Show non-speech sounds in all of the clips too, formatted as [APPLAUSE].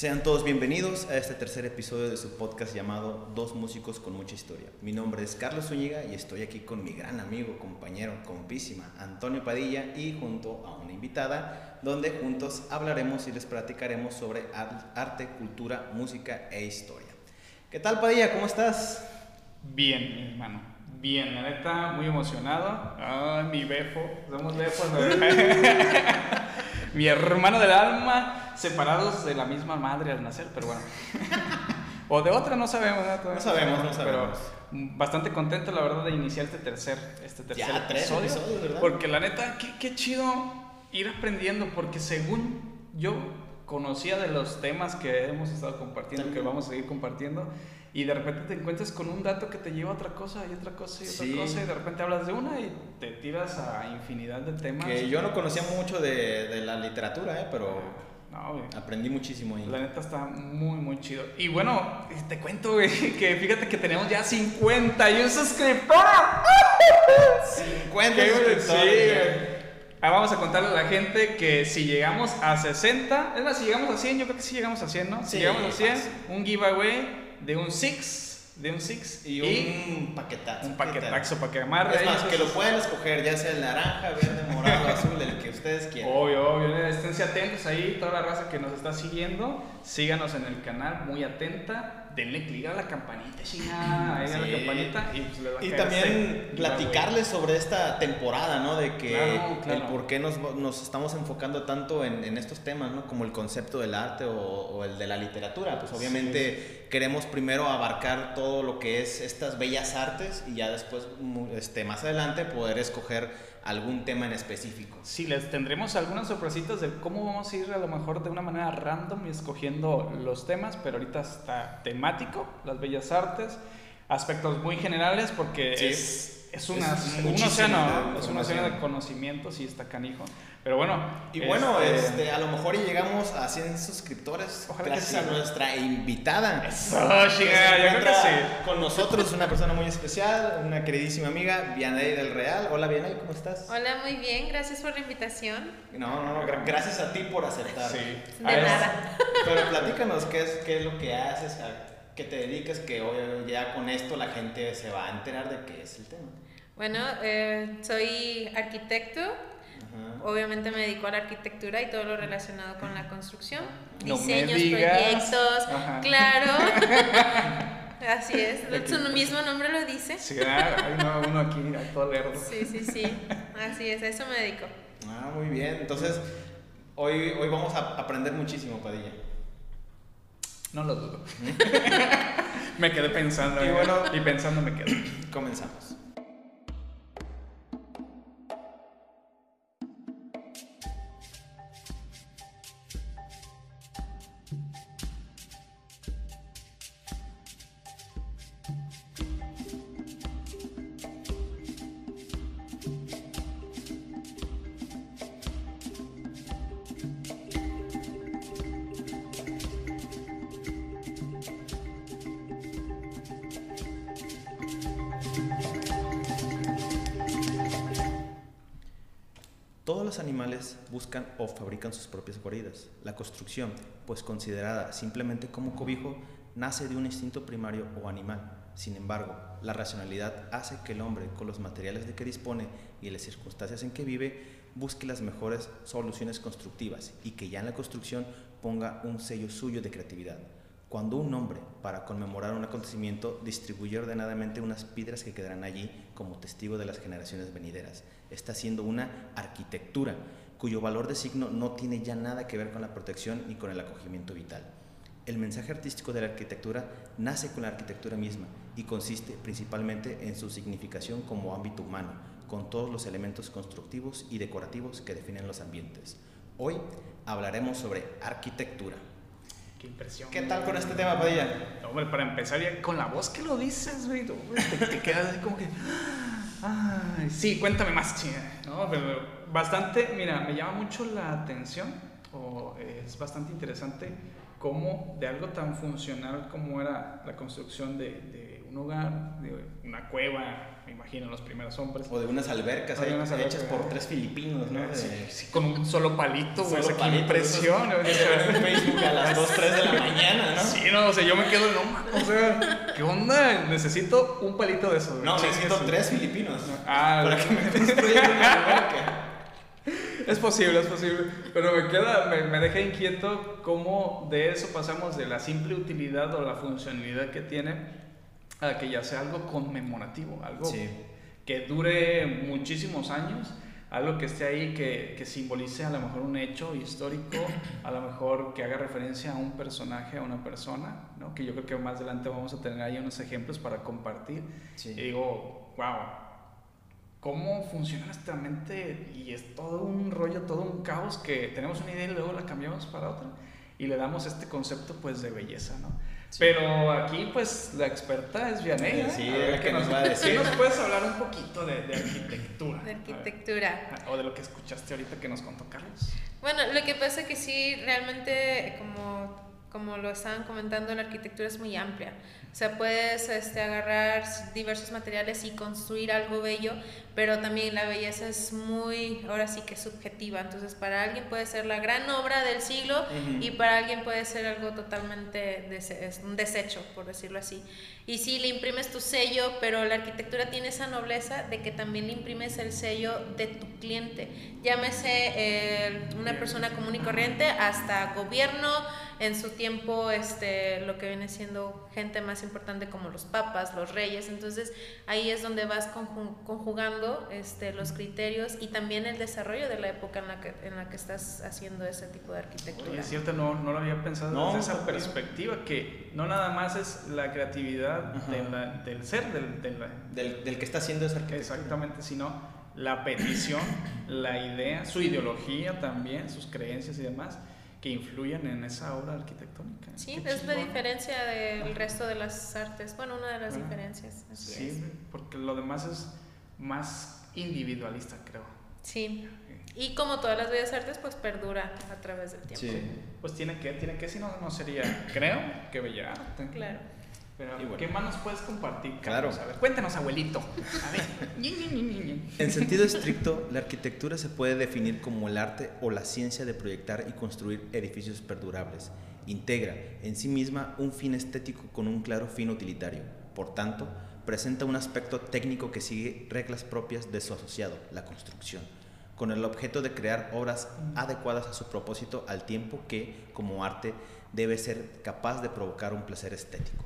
Sean todos bienvenidos a este tercer episodio de su podcast llamado Dos Músicos con Mucha Historia. Mi nombre es Carlos Zúñiga y estoy aquí con mi gran amigo, compañero, compísima, Antonio Padilla y junto a una invitada, donde juntos hablaremos y les platicaremos sobre arte, cultura, música e historia. ¿Qué tal Padilla? ¿Cómo estás? Bien, mi hermano. Bien, la neta, muy emocionado. Ay, mi befo. Somos befos. [LAUGHS] [LAUGHS] mi hermano del alma, separados de la misma madre al nacer, pero bueno. [LAUGHS] o de otra, no sabemos. No, no sabemos, no sabemos. Pero bastante contento, la verdad, de iniciar este tercer, este tercer ya, episodio. Tres episodios, ¿verdad? Porque la neta, qué, qué chido ir aprendiendo, porque según yo conocía de los temas que hemos estado compartiendo, que vamos a seguir compartiendo, y de repente te encuentras con un dato que te lleva a otra cosa y otra cosa y otra cosa y de repente hablas de una y te tiras a infinidad de temas. Que yo no conocía mucho de, de la literatura, ¿eh? pero no, aprendí muchísimo ahí. La neta está muy, muy chido. Y bueno, te cuento, güey, [LAUGHS] que fíjate que tenemos ya 51 suscriptores. 50 suscriptores. Ahora vamos a contarle a la gente que si llegamos a 60, es más, si llegamos a 100, yo creo que sí llegamos a 100, ¿no? Si llegamos a 100, un giveaway de un Six. De un Six y, un paquetazo. Un paquetazo para que amarre. Es más, que lo pueden escoger, ya sea el naranja, verde, morado, [LAUGHS] azul, el que ustedes quieran. Obvio, obvio. Esténse atentos ahí, toda la raza que nos está siguiendo. Síganos en el canal, muy atenta denle clic a la campanita, chingada, ahí a la campanita y pues va a Y también platicarles sobre esta temporada, ¿no? De que el por qué nos, nos estamos enfocando tanto en, en, estos temas, ¿no? Como el concepto del arte o, o el de la literatura. Pues obviamente queremos primero abarcar todo lo que es estas bellas artes y ya después, este, más adelante, poder escoger algún tema en específico. Sí, les tendremos algunas sorpresitas de cómo vamos a ir a lo mejor de una manera random y escogiendo los temas, pero ahorita está temático, las bellas artes, aspectos muy generales porque es es, una, es un océano, es un océano de conocimientos y está canijo. Pero bueno. Y bueno, este, este, a lo mejor llegamos a 100 suscriptores. Ojalá gracias a nuestra invitada. Eso, chica, yo creo que sí. Con nosotros, una persona muy especial, una queridísima amiga, Vianey del Real. Hola, Vianey, ¿cómo estás? Hola, muy bien, gracias por la invitación. No, no, no, gracias a ti por aceptar. Sí. De nada. Pero platícanos qué es, qué es lo que haces, que te dedicas, que hoy ya con esto la gente se va a enterar de qué es el tema. Bueno, eh, soy arquitecto. Obviamente me dedico a la arquitectura y todo lo relacionado con la construcción, diseños, proyectos, claro. [LAUGHS] Así es, su mismo nombre lo dice. Sí, hay uno, aquí, todo lerdo. Sí, sí, sí, así es, a eso me dedico. Ah, muy bien, entonces hoy, hoy vamos a aprender muchísimo, Padilla. No lo dudo. [LAUGHS] [LAUGHS] me quedé pensando. Y, bueno, y pensando me quedé. Comenzamos. Todos los animales buscan o fabrican sus propias guaridas. La construcción, pues considerada simplemente como cobijo, nace de un instinto primario o animal. Sin embargo, la racionalidad hace que el hombre, con los materiales de que dispone y las circunstancias en que vive, busque las mejores soluciones constructivas y que ya en la construcción ponga un sello suyo de creatividad. Cuando un hombre, para conmemorar un acontecimiento, distribuye ordenadamente unas piedras que quedarán allí como testigo de las generaciones venideras, está haciendo una arquitectura cuyo valor de signo no tiene ya nada que ver con la protección ni con el acogimiento vital. El mensaje artístico de la arquitectura nace con la arquitectura misma y consiste principalmente en su significación como ámbito humano, con todos los elementos constructivos y decorativos que definen los ambientes. Hoy hablaremos sobre arquitectura. Qué impresión. ¿Qué tal con este tema, Padilla? Hombre, para empezar, ya con la voz que lo dices, güey, te, quedas así como que. Ay, sí, cuéntame más, chinga. No, pero bastante, mira, me llama mucho la atención, o es bastante interesante, cómo de algo tan funcional como era la construcción de, de un hogar, de una cueva, me imagino, los primeros hombres. O de unas albercas, de unas albercas hechas por tres filipinos, ¿no? Sí, con un solo palito, güey. Esa impresión. Facebook a las 2, 3 de la mañana, ¿no? Sí, no, o sea, yo me quedo, no, o sea, ¿qué onda? Necesito un palito de eso. No, necesito tres filipinos. Ah, para que me construyan una alberca. Es posible, es posible. Pero me queda, me, me, deja inquieto cómo de eso pasamos de la simple utilidad o la funcionalidad que tiene a que ya sea algo conmemorativo, algo que dure muchísimos años, algo que esté ahí que, que, simbolice a lo mejor un hecho histórico, a lo mejor que haga referencia a un personaje, a una persona, ¿no? que yo creo que más adelante vamos a tener ahí unos ejemplos para compartir. Y digo, wow, cómo funciona nuestra mente y es todo un rollo, todo un caos que tenemos una idea y luego la cambiamos para otra y le damos este concepto pues de belleza, ¿no? Pero aquí pues la experta es Vianey. Sí, ¿eh? que nos va a decir. nos puedes hablar un poquito de, de arquitectura? De arquitectura. O de lo que escuchaste ahorita que nos contó Carlos. Bueno, lo que pasa es que sí, realmente como, como lo estaban comentando, la arquitectura es muy amplia. O sea, puedes este, agarrar diversos materiales y construir algo bello, pero también la belleza es muy, ahora sí que subjetiva. Entonces, para alguien puede ser la gran obra del siglo y para alguien puede ser algo totalmente un desecho, por decirlo así. Y sí, le imprimes tu sello, pero la arquitectura tiene esa nobleza de que también le imprimes el sello de tu cliente. Llámese eh, una persona común y corriente hasta gobierno, en su tiempo este, lo que viene siendo gente más importante como los papas, los reyes. Entonces ahí es donde vas conjugando este, los criterios y también el desarrollo de la época en la que, en la que estás haciendo ese tipo de arquitectura. es cierto, no, no lo había pensado desde esa perspectiva, que no nada más es la creatividad del ser, del, del, del, que está haciendo esa arquitectura. Exactamente, sino la petición, la idea, su ideología también, sus creencias y demás que influyen en esa obra arquitectónica. Sí, es la diferencia del resto de las artes. Bueno, una de las diferencias. sí, porque lo demás es más individualista, creo. Sí. Y como todas las bellas artes, pues perdura a través del tiempo. Sí. Pues tiene que, tiene que, si no, no sería, creo, que bella arte. Claro. Pero, ¿qué más nos puedes compartir? Claro. A ver, cuéntanos, abuelito. A ver. [LAUGHS] en sentido estricto, la arquitectura se puede definir como el arte o la ciencia de proyectar y construir edificios perdurables. Integra en sí misma un fin estético con un claro fin utilitario. Por tanto, presenta un aspecto técnico que sigue reglas propias de su asociado, la construcción, con el objeto de crear obras adecuadas a su propósito al tiempo que, como arte, debe ser capaz de provocar un placer estético.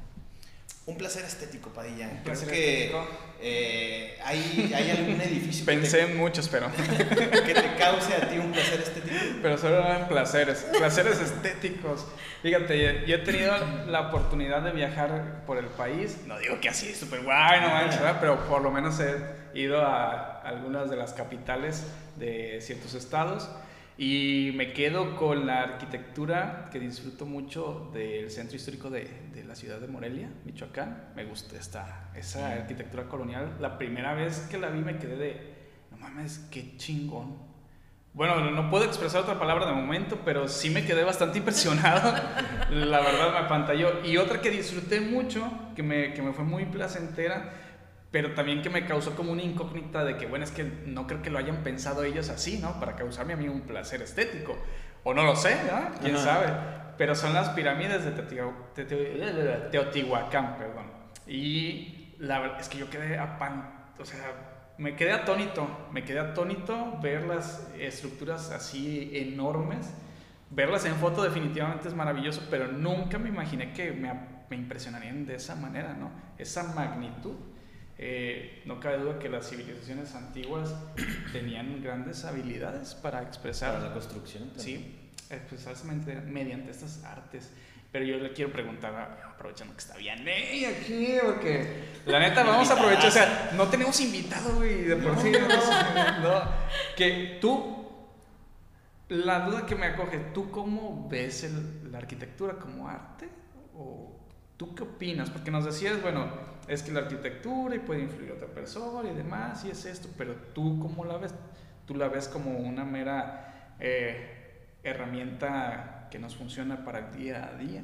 Un placer estético, Padilla. Creo que eh, hay, hay, algún [LAUGHS] edificio. Pensé en muchos, pero. [LAUGHS] que te cause a ti un placer estético. Pero solo eran placeres, placeres estéticos. Fíjate, yo he tenido la oportunidad de viajar por el país. No digo que así, súper guay, no manches, pero por lo menos he ido a algunas de las capitales de ciertos estados. Y me quedo con la arquitectura que disfruto mucho del centro histórico de, de la ciudad de Morelia, Michoacán. Me gusta esta, esa arquitectura colonial. La primera vez que la vi me quedé de, no mames, qué chingón. Bueno, no puedo expresar otra palabra de momento, pero sí me quedé bastante impresionado. [LAUGHS] la verdad me apantalló. Y otra que disfruté mucho, que me, que me fue muy placentera, pero también que me causó como una incógnita de que, bueno, es que no creo que lo hayan pensado ellos así, ¿no? Para causarme a mí un placer estético. O no lo sé, ¿no? ¿Quién sabe? Pero son las pirámides de Teotihuacán, perdón. Y la verdad es que yo quedé apan... O sea, me quedé atónito, me quedé atónito ver las estructuras así enormes. Verlas en foto definitivamente es maravilloso, pero nunca me imaginé que me, me impresionarían de esa manera, ¿no? Esa magnitud. Eh, no cabe duda que las civilizaciones antiguas [CLEARS THROAT] tenían grandes habilidades para expresar la construcción. Sí, expresarse mediante estas artes. Pero yo le quiero preguntar, aprovechando que está bien ¿eh? aquí, porque la neta [LAUGHS] vamos a aprovechar, o sea, no tenemos invitado, güey, de por sí, no, que tú, la duda que me acoge, ¿tú cómo ves la arquitectura como arte? ¿O tú qué opinas? Porque nos decías, bueno, es que la arquitectura y puede influir otra persona y demás, y es esto, pero tú cómo la ves? ¿Tú la ves como una mera eh, herramienta que nos funciona para el día a día?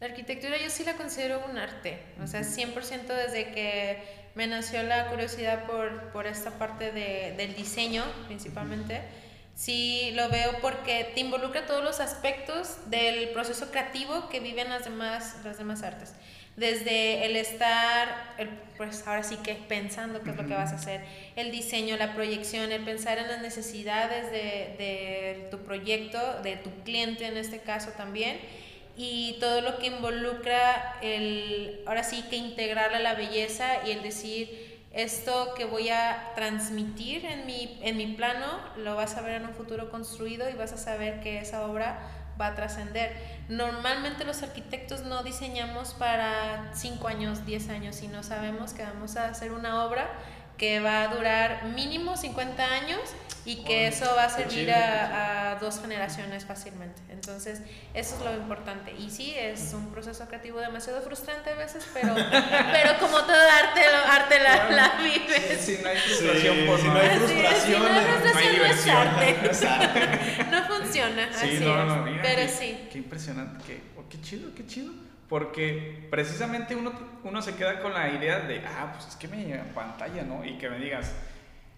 La arquitectura yo sí la considero un arte, o sea, 100% desde que me nació la curiosidad por, por esta parte de, del diseño principalmente, sí lo veo porque te involucra todos los aspectos del proceso creativo que viven las demás, las demás artes. Desde el estar, pues ahora sí que pensando qué es lo que vas a hacer, el diseño, la proyección, el pensar en las necesidades de, de tu proyecto, de tu cliente en este caso también y todo lo que involucra el, ahora sí que integrar a la belleza y el decir, esto que voy a transmitir en mi, en mi plano, lo vas a ver en un futuro construido y vas a saber que esa obra va a trascender. Normalmente los arquitectos no diseñamos para 5 años, 10 años, sino sabemos que vamos a hacer una obra que va a durar mínimo 50 años y que eso va a servir a, dos generaciones fácilmente. Entonces, eso es lo importante. Y sí, es un proceso creativo demasiado frustrante a veces, pero, [LAUGHS] pero como todo arte, arte la, la vives. Si, no hay frustración, por si no hay frustración, no hay diversión. [LAUGHS] [LAUGHS] No, funciona. así no, pero sí. Qué impresionante, qué, oh, qué chido, qué chido porque precisamente uno, uno se queda con la idea de, ah, pues es que me llega en pantalla, ¿no? Y que me digas,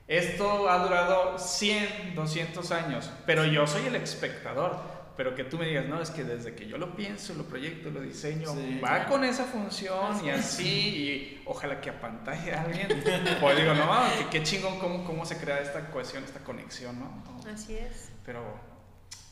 esto ha durado 100, 200 años, pero yo soy el espectador. Pero que tú me digas, no, es que desde que yo lo pienso, lo proyecto, lo diseño, va con esa función y así, y ojalá que apantalle a alguien. pues digo, no, que qué chingón cómo, cómo se crea esta cohesión, esta conexión, ¿no? Así es. Pero,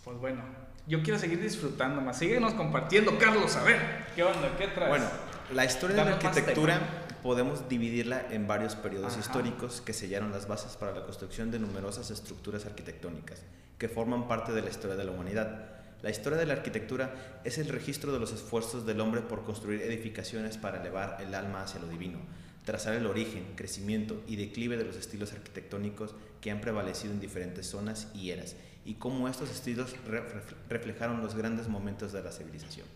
pues bueno, yo quiero seguir disfrutando más. Síguenos compartiendo, Carlos, a ver, ¿qué onda? ¿Qué traes? Bueno, la historia de la arquitectura podemos dividirla en varios periodos históricos que sellaron las bases para la construcción de numerosas estructuras arquitectónicas que forman parte de la historia de la humanidad. La historia de la arquitectura es el registro de los esfuerzos del hombre por construir edificaciones para elevar el alma hacia lo divino, trazar el origen, crecimiento y declive de los estilos arquitectónicos que han prevalecido en diferentes zonas y eras y cómo estos estilos reflejaron los grandes momentos de la civilización.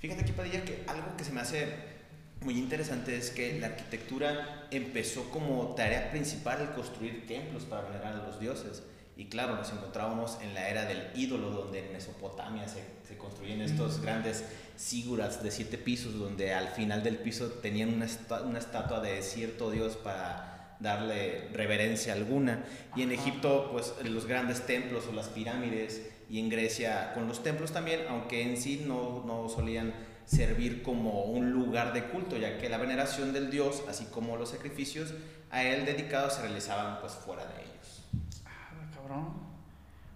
Fíjate aquí, Padilla, que algo que se me hace muy interesante es que la arquitectura empezó como tarea principal el construir templos para venerar a los dioses. Y claro, nos encontrábamos en la era del ídolo, donde en Mesopotamia se, se construían estos grandes síguras de siete pisos, donde al final del piso tenían una, una estatua de cierto dios para darle reverencia alguna. Y en Egipto, pues los grandes templos o las pirámides, y en Grecia con los templos también, aunque en sí no, no solían servir como un lugar de culto, ya que la veneración del dios, así como los sacrificios a él dedicados, se realizaban pues fuera de ellos. Ah, cabrón.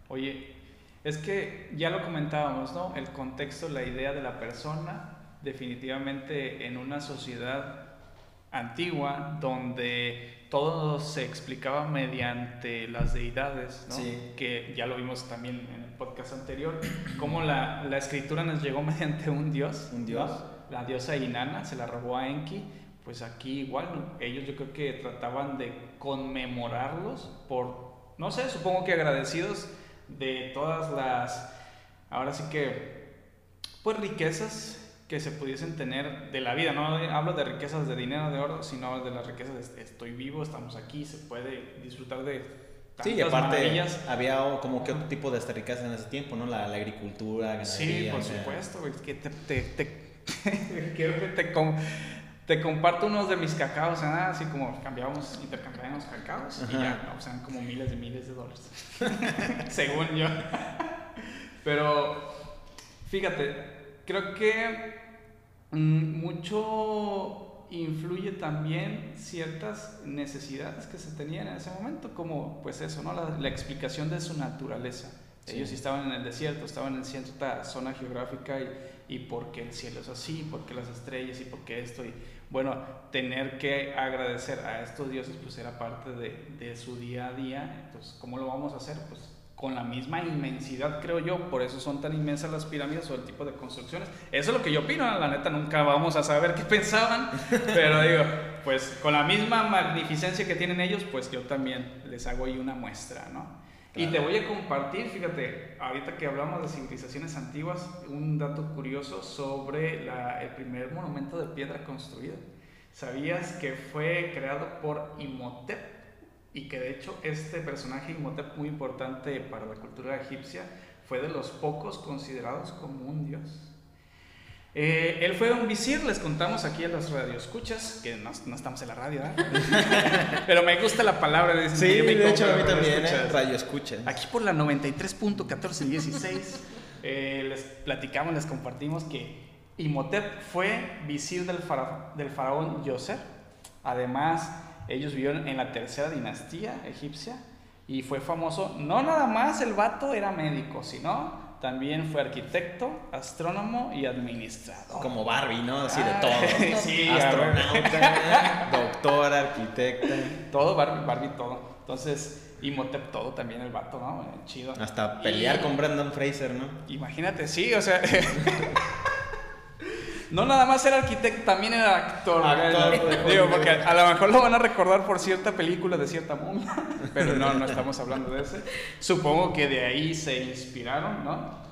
Oye, es que ya lo comentábamos, ¿no? El contexto, la idea de la persona, definitivamente en una sociedad antigua donde todo se explicaba mediante las deidades, ¿no? que ya lo vimos también en el podcast anterior, cómo la, la escritura nos llegó [LAUGHS] mediante un dios. Un dios. La diosa Inanna se la robó a Enki, pues aquí igual, ellos yo creo que trataban de conmemorarlos por, no sé, supongo que agradecidos de todas las, ahora sí que, pues riquezas que se pudiesen tener de la vida. No hablo de riquezas de dinero, de oro, sino de las riquezas de estoy vivo, estamos aquí, se puede disfrutar de... Sí, y aparte había como que otro tipo de riqueza en ese tiempo, ¿no? La, agricultura, ganadería. Sí, por supuesto, que te, te, te, [LAUGHS] te, te comparto unos de mis cacaos, ¿eh? así como cambiábamos, intercambiábamos cacaos y ya, o sea, como miles de miles de dólares, [LAUGHS] según yo. [LAUGHS] Pero fíjate, creo que mm, mucho influye también ciertas necesidades que se tenían en ese momento, como pues eso, ¿no? La, explicación de su naturaleza. Ellos estaban en el desierto, estaban en cierta zona geográfica y, y por qué el cielo es así, por qué las estrellas y por qué esto. Y bueno, tener que agradecer a estos dioses pues era parte de, de su día a día. Entonces, ¿cómo lo vamos a hacer? Pues con la misma inmensidad, creo yo, por eso son tan inmensas las pirámides o el tipo de construcciones. Eso es lo que yo opino, la neta nunca vamos a saber qué [LAUGHS] pensaban, pero digo, pues con la misma magnificencia que tienen ellos, pues yo también les hago ahí una muestra, ¿no? Y te voy a compartir, fíjate, ahorita que hablamos de civilizaciones antiguas, un dato curioso sobre la, el primer monumento de piedra construido. ¿Sabías que fue creado por Imhotep? Y que de hecho este personaje Imhotep muy importante para la cultura egipcia fue de los pocos considerados como un dios. Eh, él fue un visir, les contamos aquí a los radioescuchas, que no, no estamos en la radio, ¿eh? [LAUGHS] pero me gusta la palabra. De sí, de hecho a mí también, ¿eh? radio escuchas. Aquí por la 93.1416 [LAUGHS] eh, les platicamos, les compartimos que Imhotep fue visir del, del faraón Yoser. Además, ellos vivieron en la tercera dinastía egipcia y fue famoso, no nada más el vato era médico, sino también fue arquitecto, astrónomo y administrador. Como Barbie, ¿no? Así de ah, todo. [LAUGHS] sí, Astronauta, [LAUGHS] doctor, arquitecta. Todo, Barbie, Barbie, todo. Entonces, Imhotep todo también el vato, ¿no? Eh, chido. Hasta pelear con Brandon Fraser, ¿no? Imagínate, sí, o sea... [LAUGHS] no nada más era arquitecto, también era actor. Digo, porque a, lo mejor lo van a recordar por cierta película de cierta momia, [LAUGHS] pero no, no estamos hablando de ese. Supongo que de ahí se inspiraron, ¿no?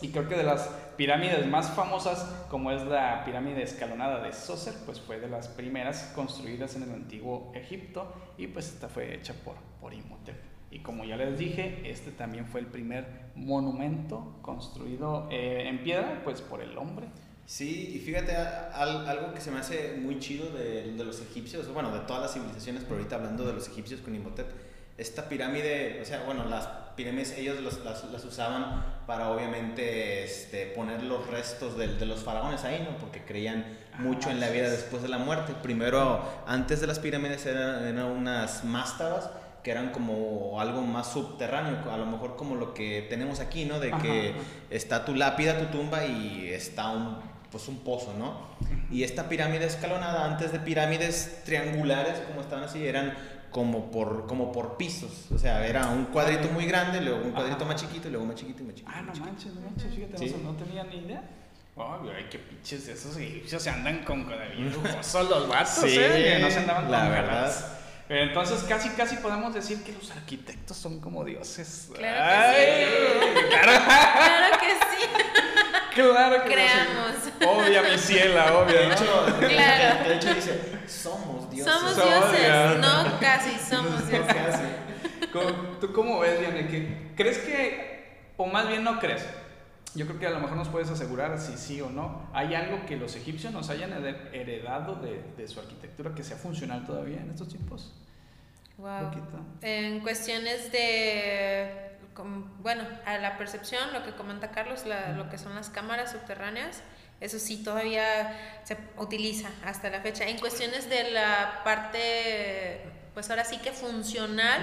Y creo que de las pirámides más famosas, como es la pirámide escalonada de Soser, pues fue de las primeras construidas en el antiguo Egipto y pues esta fue hecha por, por Imhotep. Y como ya les dije, este también fue el primer monumento construido eh, en piedra, pues por el hombre. Sí, y fíjate, algo que se me hace muy chido de, de, los egipcios, bueno, de todas las civilizaciones, pero ahorita hablando de los egipcios con Imhotep, esta pirámide, o sea, bueno, las pirámides ellos las, las, usaban para obviamente este, poner los restos de, de, los faraones ahí, ¿no? Porque creían ah, mucho en la vida después de la muerte. Primero, antes de las pirámides eran, eran unas mástabas que eran como algo más subterráneo, a lo mejor como lo que tenemos aquí, ¿no? De que está tu lápida, tu tumba y está un pues un pozo, ¿no? Y esta pirámide escalonada, antes de pirámides triangulares, como estaban así, eran como por, como por pisos. O sea, era un cuadrito muy grande, luego un cuadrito más chiquito, y luego más chiquito y más chiquito. Ah, no manches, no manches, fíjate, no, tenía ni idea. ay, qué pinches esos egipcios se andan con bien lujosos los vatos, sí, ¿eh? no se andaban con la verdad. Entonces casi casi podemos decir que los arquitectos son como dioses. Claro que sí. Claro. claro que sí. Claro que Creamos. Obvia, mi ciela, obvia. De hecho, claro. de hecho dice, somos dioses. Somos dioses, no casi, somos [LAUGHS] dioses. ¿Tú cómo ves, Diane? ¿Crees que, o más bien no crees? Yo creo que a lo mejor nos puedes asegurar si sí o no. ¿Hay algo que los egipcios nos hayan heredado de, de su arquitectura que sea funcional todavía en estos tiempos? Wow. En cuestiones de bueno, a la percepción, lo que comenta Carlos, lo que son las cámaras subterráneas, eso sí todavía se utiliza hasta la fecha. En cuestiones de la parte, pues ahora sí que funcional,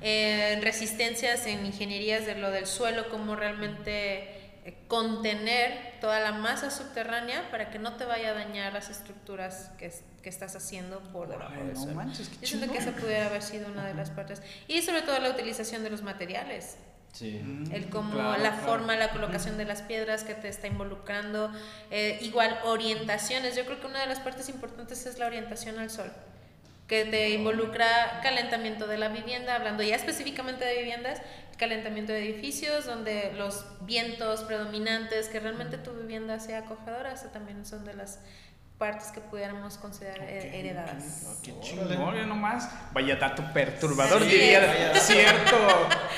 en resistencias, en ingenierías de lo del suelo, cómo realmente eh, contener toda la masa subterránea para que no te vaya a dañar las estructuras que, que estás haciendo por debajo del suelo. Yo siento que esa pudiera haber sido una de las partes. Y sobre todo la utilización de los materiales. Sí. El cómo, la forma, la colocación de las piedras que te está involucrando. Eh, igual, orientaciones. Yo creo que una de las partes importantes es la orientación al sol, que te involucra calentamiento de la vivienda, hablando ya específicamente de viviendas, calentamiento de edificios, donde los vientos predominantes, que realmente tu vivienda sea acogedora, eso también son de las partes que pudiéramos considerar heredadas. qué chingón, nomás. Vaya dato perturbador, diría [LAUGHS] cierto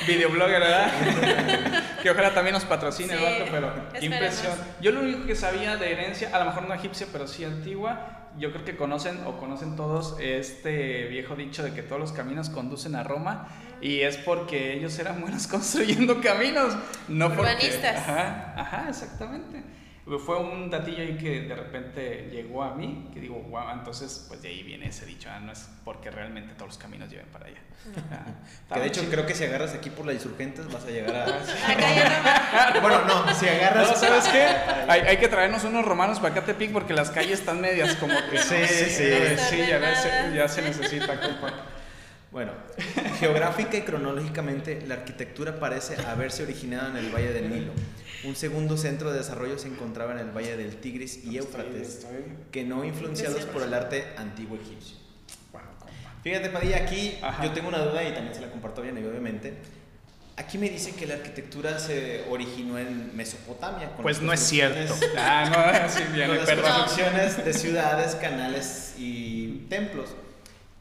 videoblogger, ¿verdad? [LAUGHS] que ojalá también nos patrocine el vato, pero qué impresión. Yo lo único que sabía de herencia, a lo mejor no egipcia, pero sí antigua, yo creo que conocen o conocen todos este viejo dicho de que todos los caminos conducen a Roma y es porque ellos eran buenos [LAUGHS] construyendo caminos, no Urbanistas. Ajá, ajá, exactamente. Fue un datillo ahí que de repente llegó a mí, que digo, wow, entonces pues de ahí viene ese dicho, ah, no es porque realmente todos los caminos lleven para allá. Ah, que de hecho creo que si agarras aquí por las insurgentes vas a llegar a... [LAUGHS] bueno, no, si agarras... ¿sabes qué? Hay, hay, que traernos unos romanos para acá Tepic porque las calles están medias como que... Sí, sí, sí, sí, ya, se, ya se necesita, compa. Bueno, [LAUGHS] geográfica y cronológicamente la arquitectura parece haberse originado en el Valle del Nilo. Un segundo centro de desarrollo se encontraba en el Valle del Tigris y Éufrates, que no influenciados por el arte antiguo egipcio. Fíjate, Padilla, aquí yo tengo una duda y también se la comparto bien, obviamente. Aquí me dice que la arquitectura se originó en Mesopotamia. pues no es cierto. ah, no, sí, bien, [LAUGHS] con las construcciones de ciudades, canales y templos.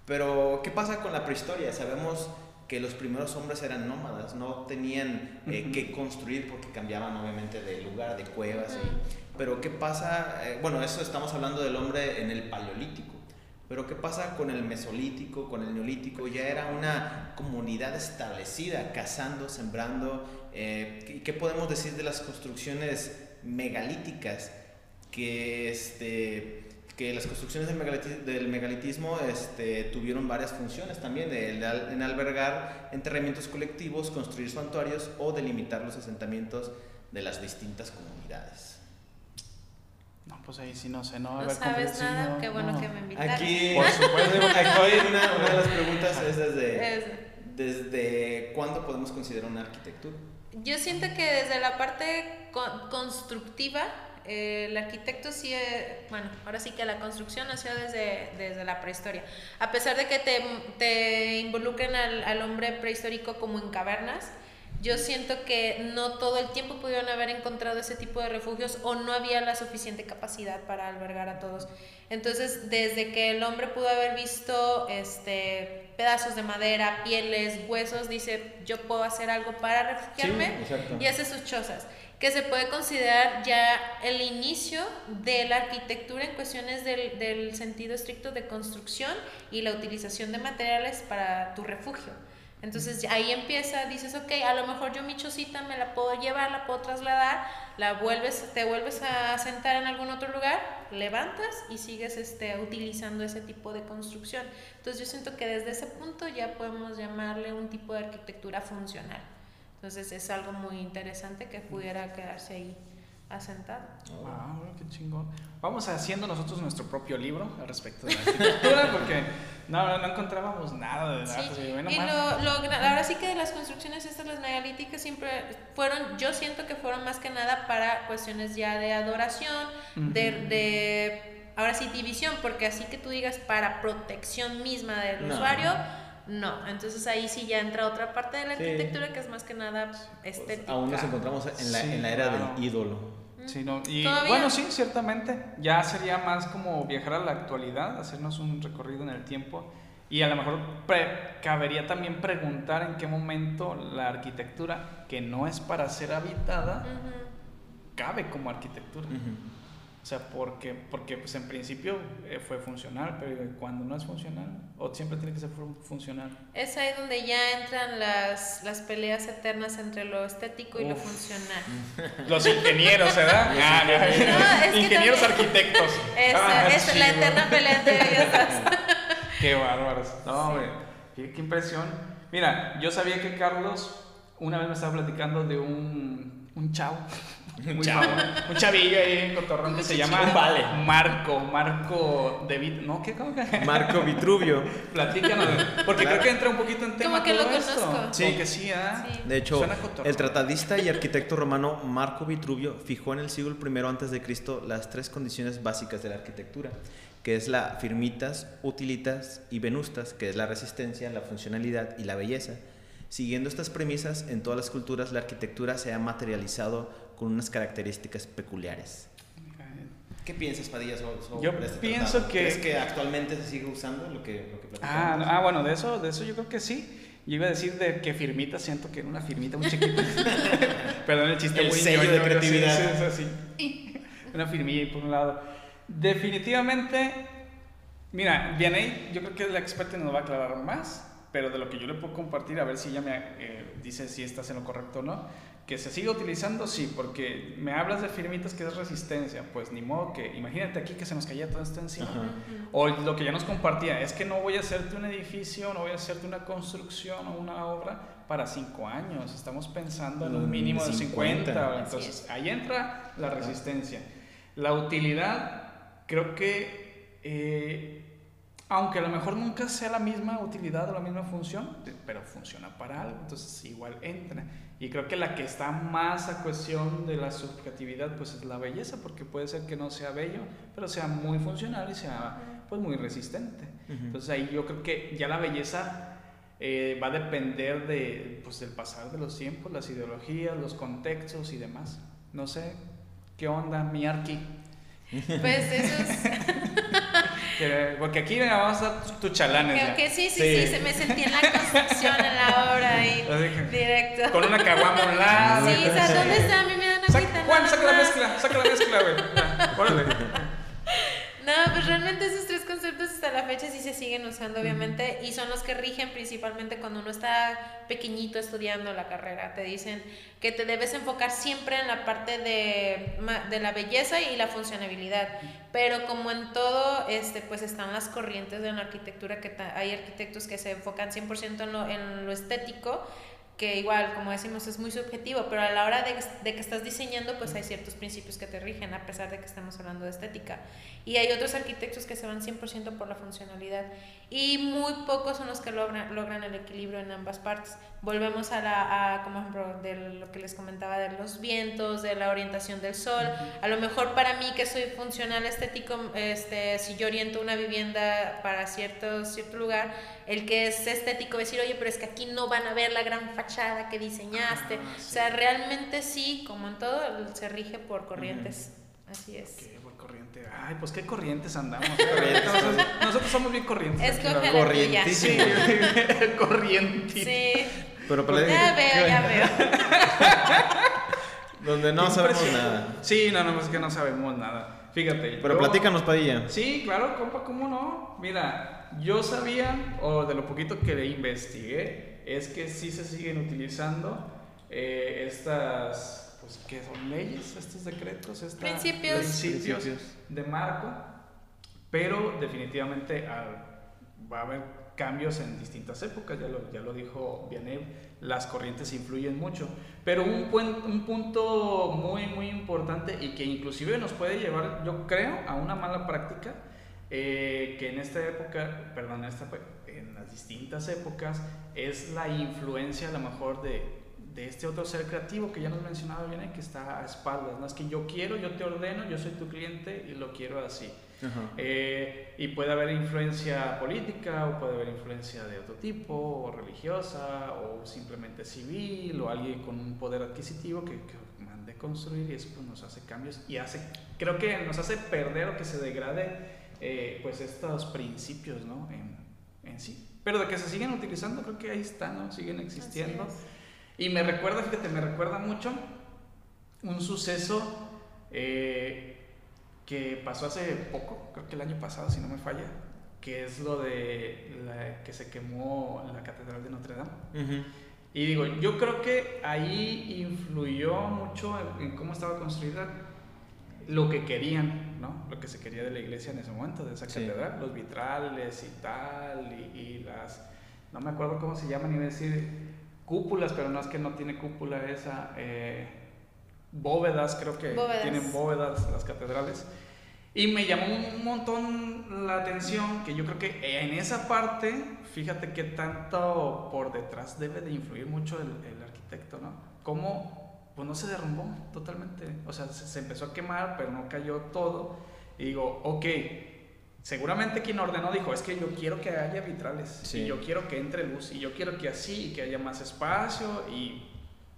Pero, ¿qué pasa con la prehistoria? Sabemos que los primeros hombres eran nómadas, no tenían eh, que construir porque cambiaban obviamente de lugar, de cuevas. pero ¿qué pasa? Eh, bueno, eso estamos hablando del hombre en el paleolítico. Pero ¿qué pasa con el mesolítico, con el neolítico? Ya era una comunidad establecida, cazando, sembrando. Eh, ¿Qué podemos decir de las construcciones megalíticas? Que este, que las construcciones del, megalitismo este, tuvieron varias funciones también, en albergar enterramientos colectivos, construir santuarios o delimitar los asentamientos de las distintas comunidades. No, pues ahí sí no sé, no. No sabes nada, qué bueno que me invitaron. Aquí, [LAUGHS] por supuesto, aquí una, una, de las preguntas es desde, desde cuándo podemos considerar una arquitectura. Yo siento que desde la parte constructiva eh, el arquitecto sí, eh, bueno, ahora sí que la construcción nació desde, desde la prehistoria. A pesar de que te, te involucren al, al, hombre prehistórico como en cavernas, yo siento que no todo el tiempo pudieron haber encontrado ese tipo de refugios o no había la suficiente capacidad para albergar a todos. Entonces, desde que el hombre pudo haber visto este, pedazos de madera, pieles, huesos, dice, yo puedo hacer algo para refugiarme y hace sus chozas que se puede considerar ya el inicio de la arquitectura en cuestiones del, del, sentido estricto de construcción y la utilización de materiales para tu refugio. Entonces ahí empieza, dices, ok, a lo mejor yo mi chocita me la puedo llevar, la puedo trasladar, la vuelves, te vuelves a sentar en algún otro lugar, levantas y sigues este, utilizando ese tipo de construcción. Entonces yo siento que desde ese punto ya podemos llamarle un tipo de arquitectura funcional. Entonces es algo muy interesante que pudiera quedarse ahí asentado. Ah, qué chingón. Vamos haciendo nosotros nuestro propio libro al respecto de la [LAUGHS] arquitectura porque no, no encontrábamos nada de nada. Sí. y lo, lo, ahora sí que de las construcciones estas, las megalíticas, siempre fueron, yo siento que fueron más que nada para cuestiones ya de adoración, de, de, ahora sí, división, porque así que tú digas para protección misma del usuario no, entonces ahí sí ya entra otra parte de la arquitectura que es más que nada estética. Aún nos encontramos en la, en la era del ídolo. Sí, no. Y bueno, sí, ciertamente. Ya sería más como viajar a la actualidad, hacernos un recorrido en el tiempo. Y a lo mejor cabería también preguntar en qué momento la arquitectura, que no es para ser habitada, cabe como arquitectura. O sea, porque, porque pues en principio eh, fue funcional, pero cuando no es funcional, o siempre tiene que ser funcional. Es ahí donde ya entran las, las peleas eternas entre lo estético y lo funcional. [LAUGHS] Los ingenieros, ¿verdad? ah, no. ingenieros arquitectos. Esa, ah, es la eterna pelea entre ellos [LAUGHS] Qué bárbaros. No, hombre, qué, qué impresión. Mira, yo sabía que Carlos una vez me estaba platicando de un, un chavo [LAUGHS] un, un chavillo ahí en Cotorrón que se llama vale. Marco, Marco de ¿no? ¿Qué? ¿Cómo que? Marco Vitruvio. [LAUGHS] Platícanos, porque creo que entra un poquito en tema Como que lo conozco. Sí. que sí, ¿ah? De hecho, el tratadista y arquitecto romano Marco Vitruvio fijó en el siglo I antes de Cristo las tres condiciones básicas de la arquitectura, que es la firmitas, utilitas y venustas, que es la resistencia, la funcionalidad y la belleza. Siguiendo estas premisas, en todas las culturas la arquitectura se ha materializado con unas características peculiares. ¿Qué piensas, Padilla, sobre, yo este pienso que... ¿Crees que actualmente se sigue usando lo que, lo que ah, ah, bueno, de eso, de eso yo creo que sí. Yo iba a decir de que firmita, siento que una firmita muy chiquita. [LAUGHS] Perdón, el chiste el muy sello de creatividad. Sí, sí, una firmita por un lado. Definitivamente, mira, Vianey, yo creo que la experta nos va a aclarar más, pero de lo que yo le puedo compartir, a ver si ella me eh, dice si estás en lo correcto o no que se sigue utilizando, sí, porque me hablas de firmitas que es resistencia, pues ni modo que, imagínate aquí que se nos caía todo esto encima. O lo que ya nos compartía, es que no voy a hacerte un edificio, no voy a hacerte una construcción o una obra para cinco años, estamos pensando en un mínimo de 50, entonces ahí entra la resistencia. La utilidad, creo que, eh, aunque a lo mejor nunca sea la misma utilidad o la misma función, pero funciona para algo, entonces igual entra. Y creo que la que está más a cuestión de la subjetividad pues es la belleza, porque puede ser que no sea bello, pero sea muy funcional y sea pues muy resistente. Entonces ahí yo creo que ya la belleza eh, va a depender de, pues, del pasar de los tiempos, las ideologías, los contextos y demás. No sé, ¿qué onda, mi arqui? Pues eso es... [LAUGHS] porque aquí me vamos a dar tu chalanes. Que, sí, sí, sí, se me sentí en la construcción, en la obra ahí, [LAUGHS] directo. Con una caguama a un lado. Sí, sea, ¿dónde está? A mí me dan agüita. Juan, saca la mezcla, saca la mezcla, güey. Órale. No, pues realmente esos tres conceptos hasta la fecha sí se siguen usando, obviamente, y son los que rigen principalmente cuando uno está pequeñito estudiando la carrera. Te dicen que te debes enfocar siempre en la parte de, de la belleza y la funcionabilidad. Pero como en todo, este, pues están las corrientes de la arquitectura, que hay arquitectos que se enfocan 100% en lo, en lo estético que igual, como decimos, es muy subjetivo, pero a la hora de, que estás diseñando, pues hay ciertos principios que te rigen, a pesar de que estamos hablando de estética. Y hay otros arquitectos que se van 100% por la funcionalidad. Y muy pocos son los que logran, logran el equilibrio en ambas partes. Volvemos a, la, a, como ejemplo, de lo que les comentaba de los vientos, de la orientación del sol. A lo mejor para mí, que soy funcional estético, este, si yo oriento una vivienda para cierto, cierto lugar, el que es estético decir, oye, pero es que aquí no van a ver la gran fachada que diseñaste. Ah, o sea, realmente sí, como en todo, se rige por corrientes. Así es. ¿Qué? Corriente. Ay, pues qué corrientes andamos. [LAUGHS] nosotros, somos bien corrientes. Es corrientísimo. Sí, [LAUGHS] corrientísimo. Sí. Pero, ya veo, ya veo. [LAUGHS] Donde no sabemos nada. Sí, no, no, es que no sabemos nada. Fíjate. Pero platícanos, Padilla. Sí, claro, compa, ¿cómo no? Mira, yo sabía, o de lo poquito que le investigué, es que sí se siguen utilizando eh, estas, pues, ¿qué son leyes? Estos decretos, estos principios. principios, de marco, pero definitivamente va a haber cambios en distintas épocas, ya lo, ya lo dijo Vianney, las corrientes influyen mucho, pero un, un punto muy, muy importante y que inclusive nos puede llevar, yo creo, a una mala práctica, eh, que en esta época, perdón, en, esta, en las distintas épocas, es la influencia a lo mejor de, de este otro ser creativo que ya nos mencionaba bien, que está a espaldas, ¿no? Es que yo quiero, yo te ordeno, yo soy tu cliente y lo quiero así. Eh, y puede haber influencia política o puede haber influencia de otro tipo, o religiosa, o simplemente civil, o alguien con un poder adquisitivo que, que mande construir y eso pues, nos hace cambios y hace, creo que nos hace perder o que se degrade eh, pues estos principios, ¿no? En, en, sí. Pero de que se siguen utilizando, creo que ahí están, ¿no? Siguen existiendo. Y me recuerda, fíjate, me recuerda mucho un suceso eh, que pasó hace poco, creo que el año pasado, si no me falla, que es lo de la, que se quemó la Catedral de Notre Dame. Y digo, yo creo que ahí influyó mucho en cómo estaba construida lo que querían, ¿no? Lo que se quería de la iglesia en ese momento, de esa catedral, los vitrales y tal, y, las, no me acuerdo cómo se llaman, iba a decir cúpulas, pero no es que no tiene cúpula esa, eh, bóvedas, creo que tienen bóvedas las catedrales. Y me llamó un montón la atención que yo creo que en esa parte, fíjate que tanto por detrás debe de influir mucho el, el arquitecto, ¿no? Cómo pues no se derrumbó totalmente. O sea, se, empezó a quemar, pero no cayó todo. Y digo, ok, seguramente quien ordenó dijo, es que yo quiero que haya vitrales, y yo quiero que entre luz, y yo quiero que así, y que haya más espacio, y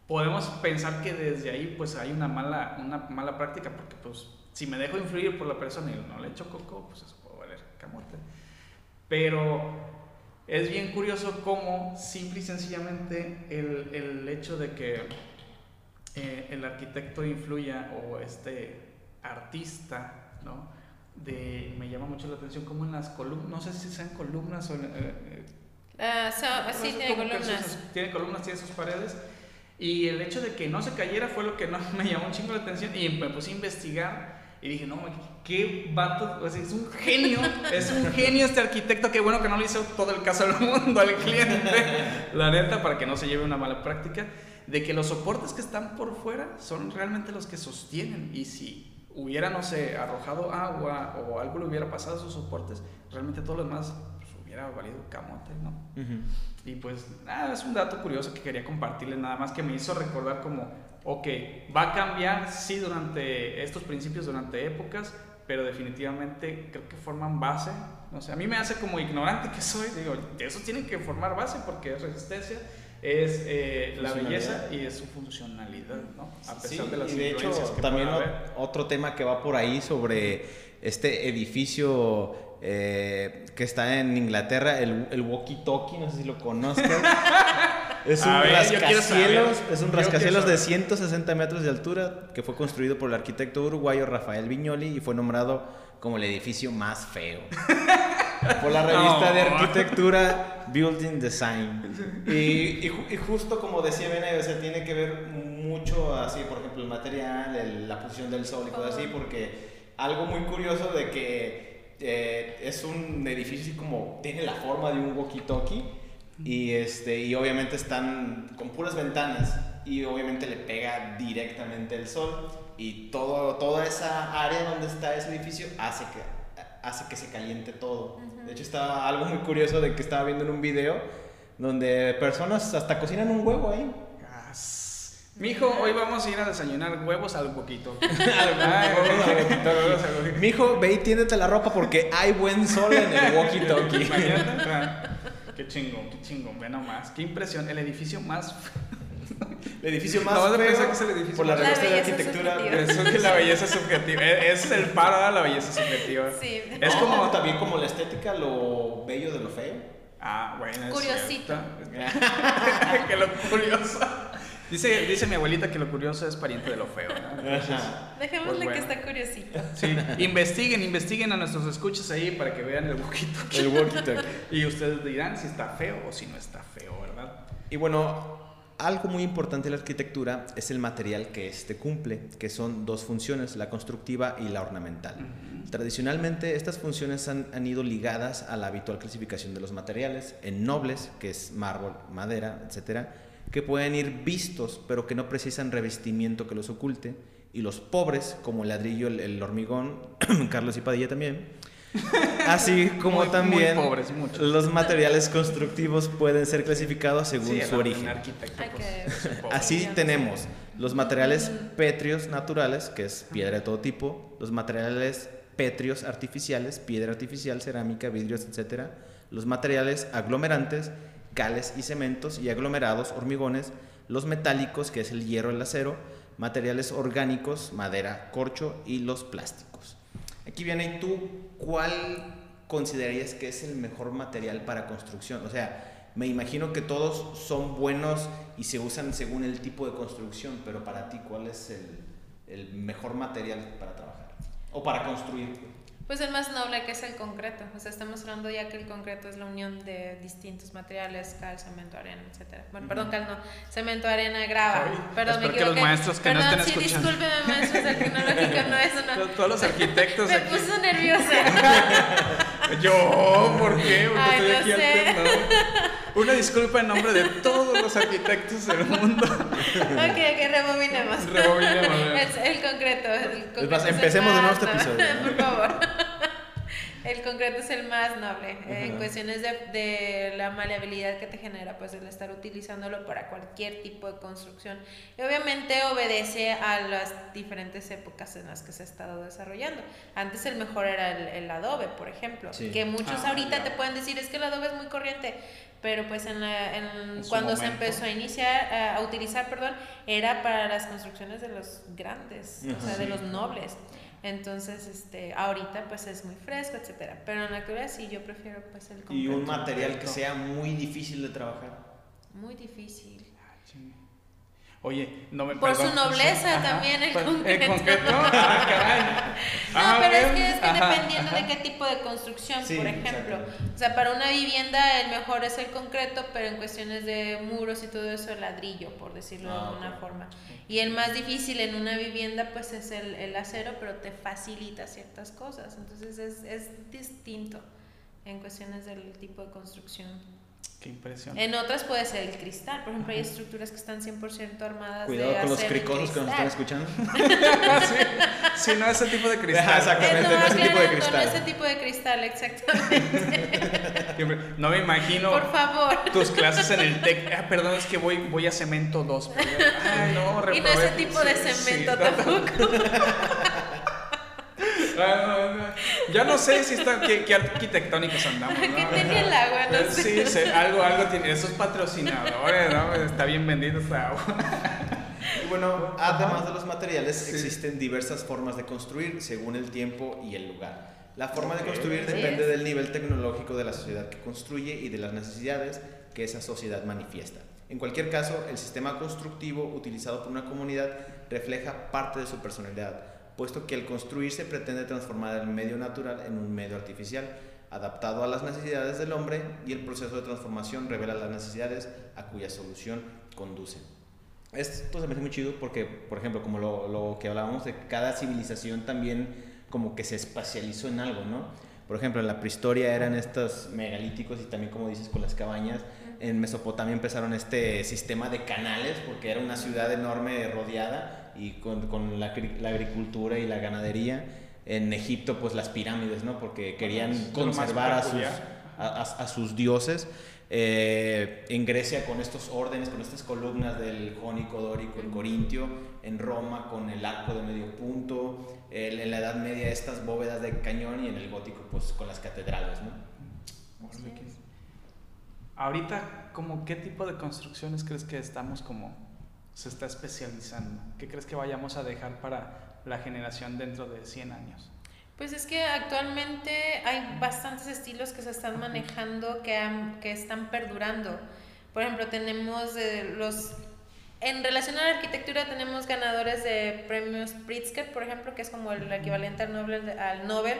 podemos pensar que desde ahí pues hay una mala, una mala práctica, porque pues si me dejo influir por la persona y no le echo coco, pues eso puede valer camote. Pero es bien curioso cómo simple y sencillamente el, el hecho de que eh, el arquitecto influya o este artista, ¿no? De, me llama mucho la atención como en las columnas, no sé si sean columnas o... Eh, uh, sí, tiene columnas. tiene columnas, tiene sus paredes. Y el hecho de que no se cayera fue lo que no, [LAUGHS] me llamó un chingo la atención y me puse a investigar y dije, no, qué vato, es un genio, [LAUGHS] es un genio este arquitecto, qué bueno que no le hizo todo el caso al mundo, al cliente, [LAUGHS] la neta, para que no se lleve una mala práctica de que los soportes que están por fuera son realmente los que sostienen y si hubiera, no sé, arrojado agua o algo le hubiera pasado a esos soportes, realmente todo lo demás pues, hubiera valido camote, ¿no? Y pues nada, es un dato curioso que quería compartirles, nada más que me hizo recordar como, ok, va a cambiar, sí, durante estos principios, durante épocas, pero definitivamente creo que forman base. No sé, a mí me hace como ignorante que soy, digo, eso tiene que formar base porque es resistencia es eh, la belleza y es su funcionalidad, ¿no? A pesar de las y de hecho también otro tema que va por ahí sobre este edificio eh, que está en Inglaterra, el, el walkie-talkie, no sé si lo conozcan. [LAUGHS] es un rascacielos, es un rascacielos de 160 metros de altura que fue construido por el arquitecto uruguayo Rafael Viñoli y fue nombrado como el edificio más feo. [LAUGHS] por la revista de arquitectura Building Design. Y, y, justo como decía Bene, o sea, tiene que ver mucho así, por ejemplo, el material, la posición del sol y cosas así, porque algo muy curioso de que eh, es un edificio como tiene la forma de un walkie-talkie y, este, y obviamente están con puras ventanas y obviamente le pega directamente el sol y todo, toda esa área donde está ese edificio hace que hace que se caliente todo. De hecho, estaba algo muy curioso de que estaba viendo en un video donde personas hasta cocinan un huevo ahí. Mijo, hoy vamos a ir a desayunar huevos al poquito. [LAUGHS] Mijo, ve y tiéndete la ropa porque hay buen sol en el walkie-talkie. [LAUGHS] Qué chingón, qué chingón, ve nomás. Qué impresión. El edificio más el edificio más no, feo que es el edificio por la revista de arquitectura. Eso es que la belleza subjetiva. E-, es el paro de la belleza subjetiva. Sí. Es como también como la estética, lo bello de lo feo. Ah, bueno. Curiosito. [LAUGHS] que lo curioso. Dice, dice mi abuelita que lo curioso es pariente de lo feo. Dejémosle pues que está curiosito. Sí, investiguen, investiguen a nuestros escuchas ahí para que vean el walkie El walkie [LAUGHS] Y ustedes dirán si está feo o si no está feo, ¿verdad? Y bueno, algo muy importante de la arquitectura es el material que éste cumple, que son dos funciones, la constructiva y la ornamental. Tradicionalmente estas funciones han, han, ido ligadas a la habitual clasificación de los materiales en nobles, que es mármol, madera, etcétera, que pueden ir vistos pero que no precisan revestimiento que los oculte, y los pobres, como el ladrillo, el, hormigón, [CLEARS THROAT] Carlos y Padilla también, [LAUGHS] Así como también los materiales constructivos pueden ser clasificados según su origen. Así tenemos los materiales pétreos naturales, que es piedra de todo tipo, los materiales pétreos artificiales, piedra artificial, cerámica, vidrios, etc. Los materiales aglomerantes, cales y cementos y aglomerados, hormigones, los metálicos, que es el hierro, el acero, materiales orgánicos, madera, corcho y los plásticos. Aquí viene, ¿y tú cuál considerarías que es el mejor material para construcción? O sea, me imagino que todos son buenos y se usan según el tipo de construcción, pero para ti, ¿cuál es el, el mejor material para trabajar? O para construir. Pues el más noble que es el concreto. O sea, estamos hablando ya que el concreto es la unión de distintos materiales, cal, cemento, arena, etc. Bueno, perdón, cal no. Cemento, arena, grava. perdón, me equivoqué. que los maestros que perdón, no estén sí, escuchando. discúlpeme, maestros del tecnológico, no, eso no. Todos los arquitectos me aquí. puso nerviosa. [LAUGHS] Yo, ¿por qué? Porque Ay, estoy aquí sé. Una disculpa en nombre de todos los arquitectos del mundo. ok, ok, rebobinemos. Rebobinemos. El, el concreto. El concreto empecemos de nuevo este episodio. [LAUGHS] Por favor. El concreto es el más noble en cuestiones de, de, la maleabilidad que te genera, pues el estar utilizándolo para cualquier tipo de construcción. Y obviamente obedece a las diferentes épocas en las que se ha estado desarrollando. Antes el mejor era el, adobe, por ejemplo, que muchos ah, ahorita te pueden decir es que el adobe es muy corriente pero pues en, en, cuando se empezó a iniciar, a utilizar, perdón, era para las construcciones de los grandes, o sea, de los nobles. Entonces, este, ahorita pues es muy fresco, etcétera. Pero en la actualidad sí, yo prefiero pues el Y un material que sea muy difícil de trabajar. Muy difícil. Oye, no me Por su nobleza también el concreto. ¿El concreto? [LAUGHS] Ah, no, ah, pero es que, es que dependiendo de qué tipo de construcción, por ejemplo. O sea, para una vivienda el mejor es el concreto, pero en cuestiones de muros y todo eso el ladrillo, por decirlo de ah, alguna forma. Y el más difícil en una vivienda pues es el, el acero, pero te facilita ciertas cosas. Entonces es, es distinto en cuestiones del tipo de construcción. Qué impresión. En otras puede ser el cristal. Por ejemplo, hay estructuras que están 100% armadas. Cuidado con los cricosos que nos están escuchando. [LAUGHS] sí, no ese tipo de cristal. exactamente, no, ese tipo de cristal. No ese tipo de cristal, exactamente. [LAUGHS] no me imagino. Por favor. Tus clases en el [LAUGHS] TEC. Ah, perdón, es que voy, voy a cemento 2. Ay, no, Y no ese tipo de cemento tampoco. [LAUGHS] Ya no sé si está, qué, arquitectónicos andamos. [LAUGHS] ¿Qué tiene el agua? No sé. Sí, algo, algo tiene. Esos patrocinadores, ¿no? Está bien vendido esta agua. [LAUGHS] Y bueno, además de los materiales, existen diversas formas de construir según el tiempo y el lugar. La forma de construir depende del nivel tecnológico de la sociedad que construye y de las necesidades que esa sociedad manifiesta. En cualquier caso, el sistema constructivo utilizado por una comunidad refleja parte de su personalidad, puesto que el construirse pretende transformar el medio natural en un medio artificial, adaptado a las necesidades del hombre y el proceso de transformación revela las necesidades a cuya solución conduce. Esto se me hace muy chido porque, por ejemplo, como lo, lo que hablábamos de cada civilización también como que se espacializó en algo, ¿no? Por ejemplo, en la prehistoria eran estos megalíticos y también, como dices, con las cabañas. En Mesopotamia empezaron este sistema de canales porque era una ciudad enorme rodeada y con, con la, la, agricultura y la ganadería. En Egipto, pues las pirámides, ¿no? Porque querían conservar a sus, a, a sus dioses. Eh, en Grecia con estos órdenes, con estas columnas del jónico, dórico, el corintio, en Roma con el arco de medio punto, en la Edad Media estas bóvedas de cañón y en el gótico pues con las catedrales, ¿no? Ahorita, como qué tipo de construcciones crees que estamos como se está especializando? ¿Qué crees que vayamos a dejar para la generación dentro de 100 años? Pues es que actualmente hay bastantes estilos que se están manejando que, que están perdurando. Por ejemplo, tenemos los... En relación a la arquitectura tenemos ganadores de premios Pritzker, por ejemplo, que es como el equivalente al Nobel, al Nobel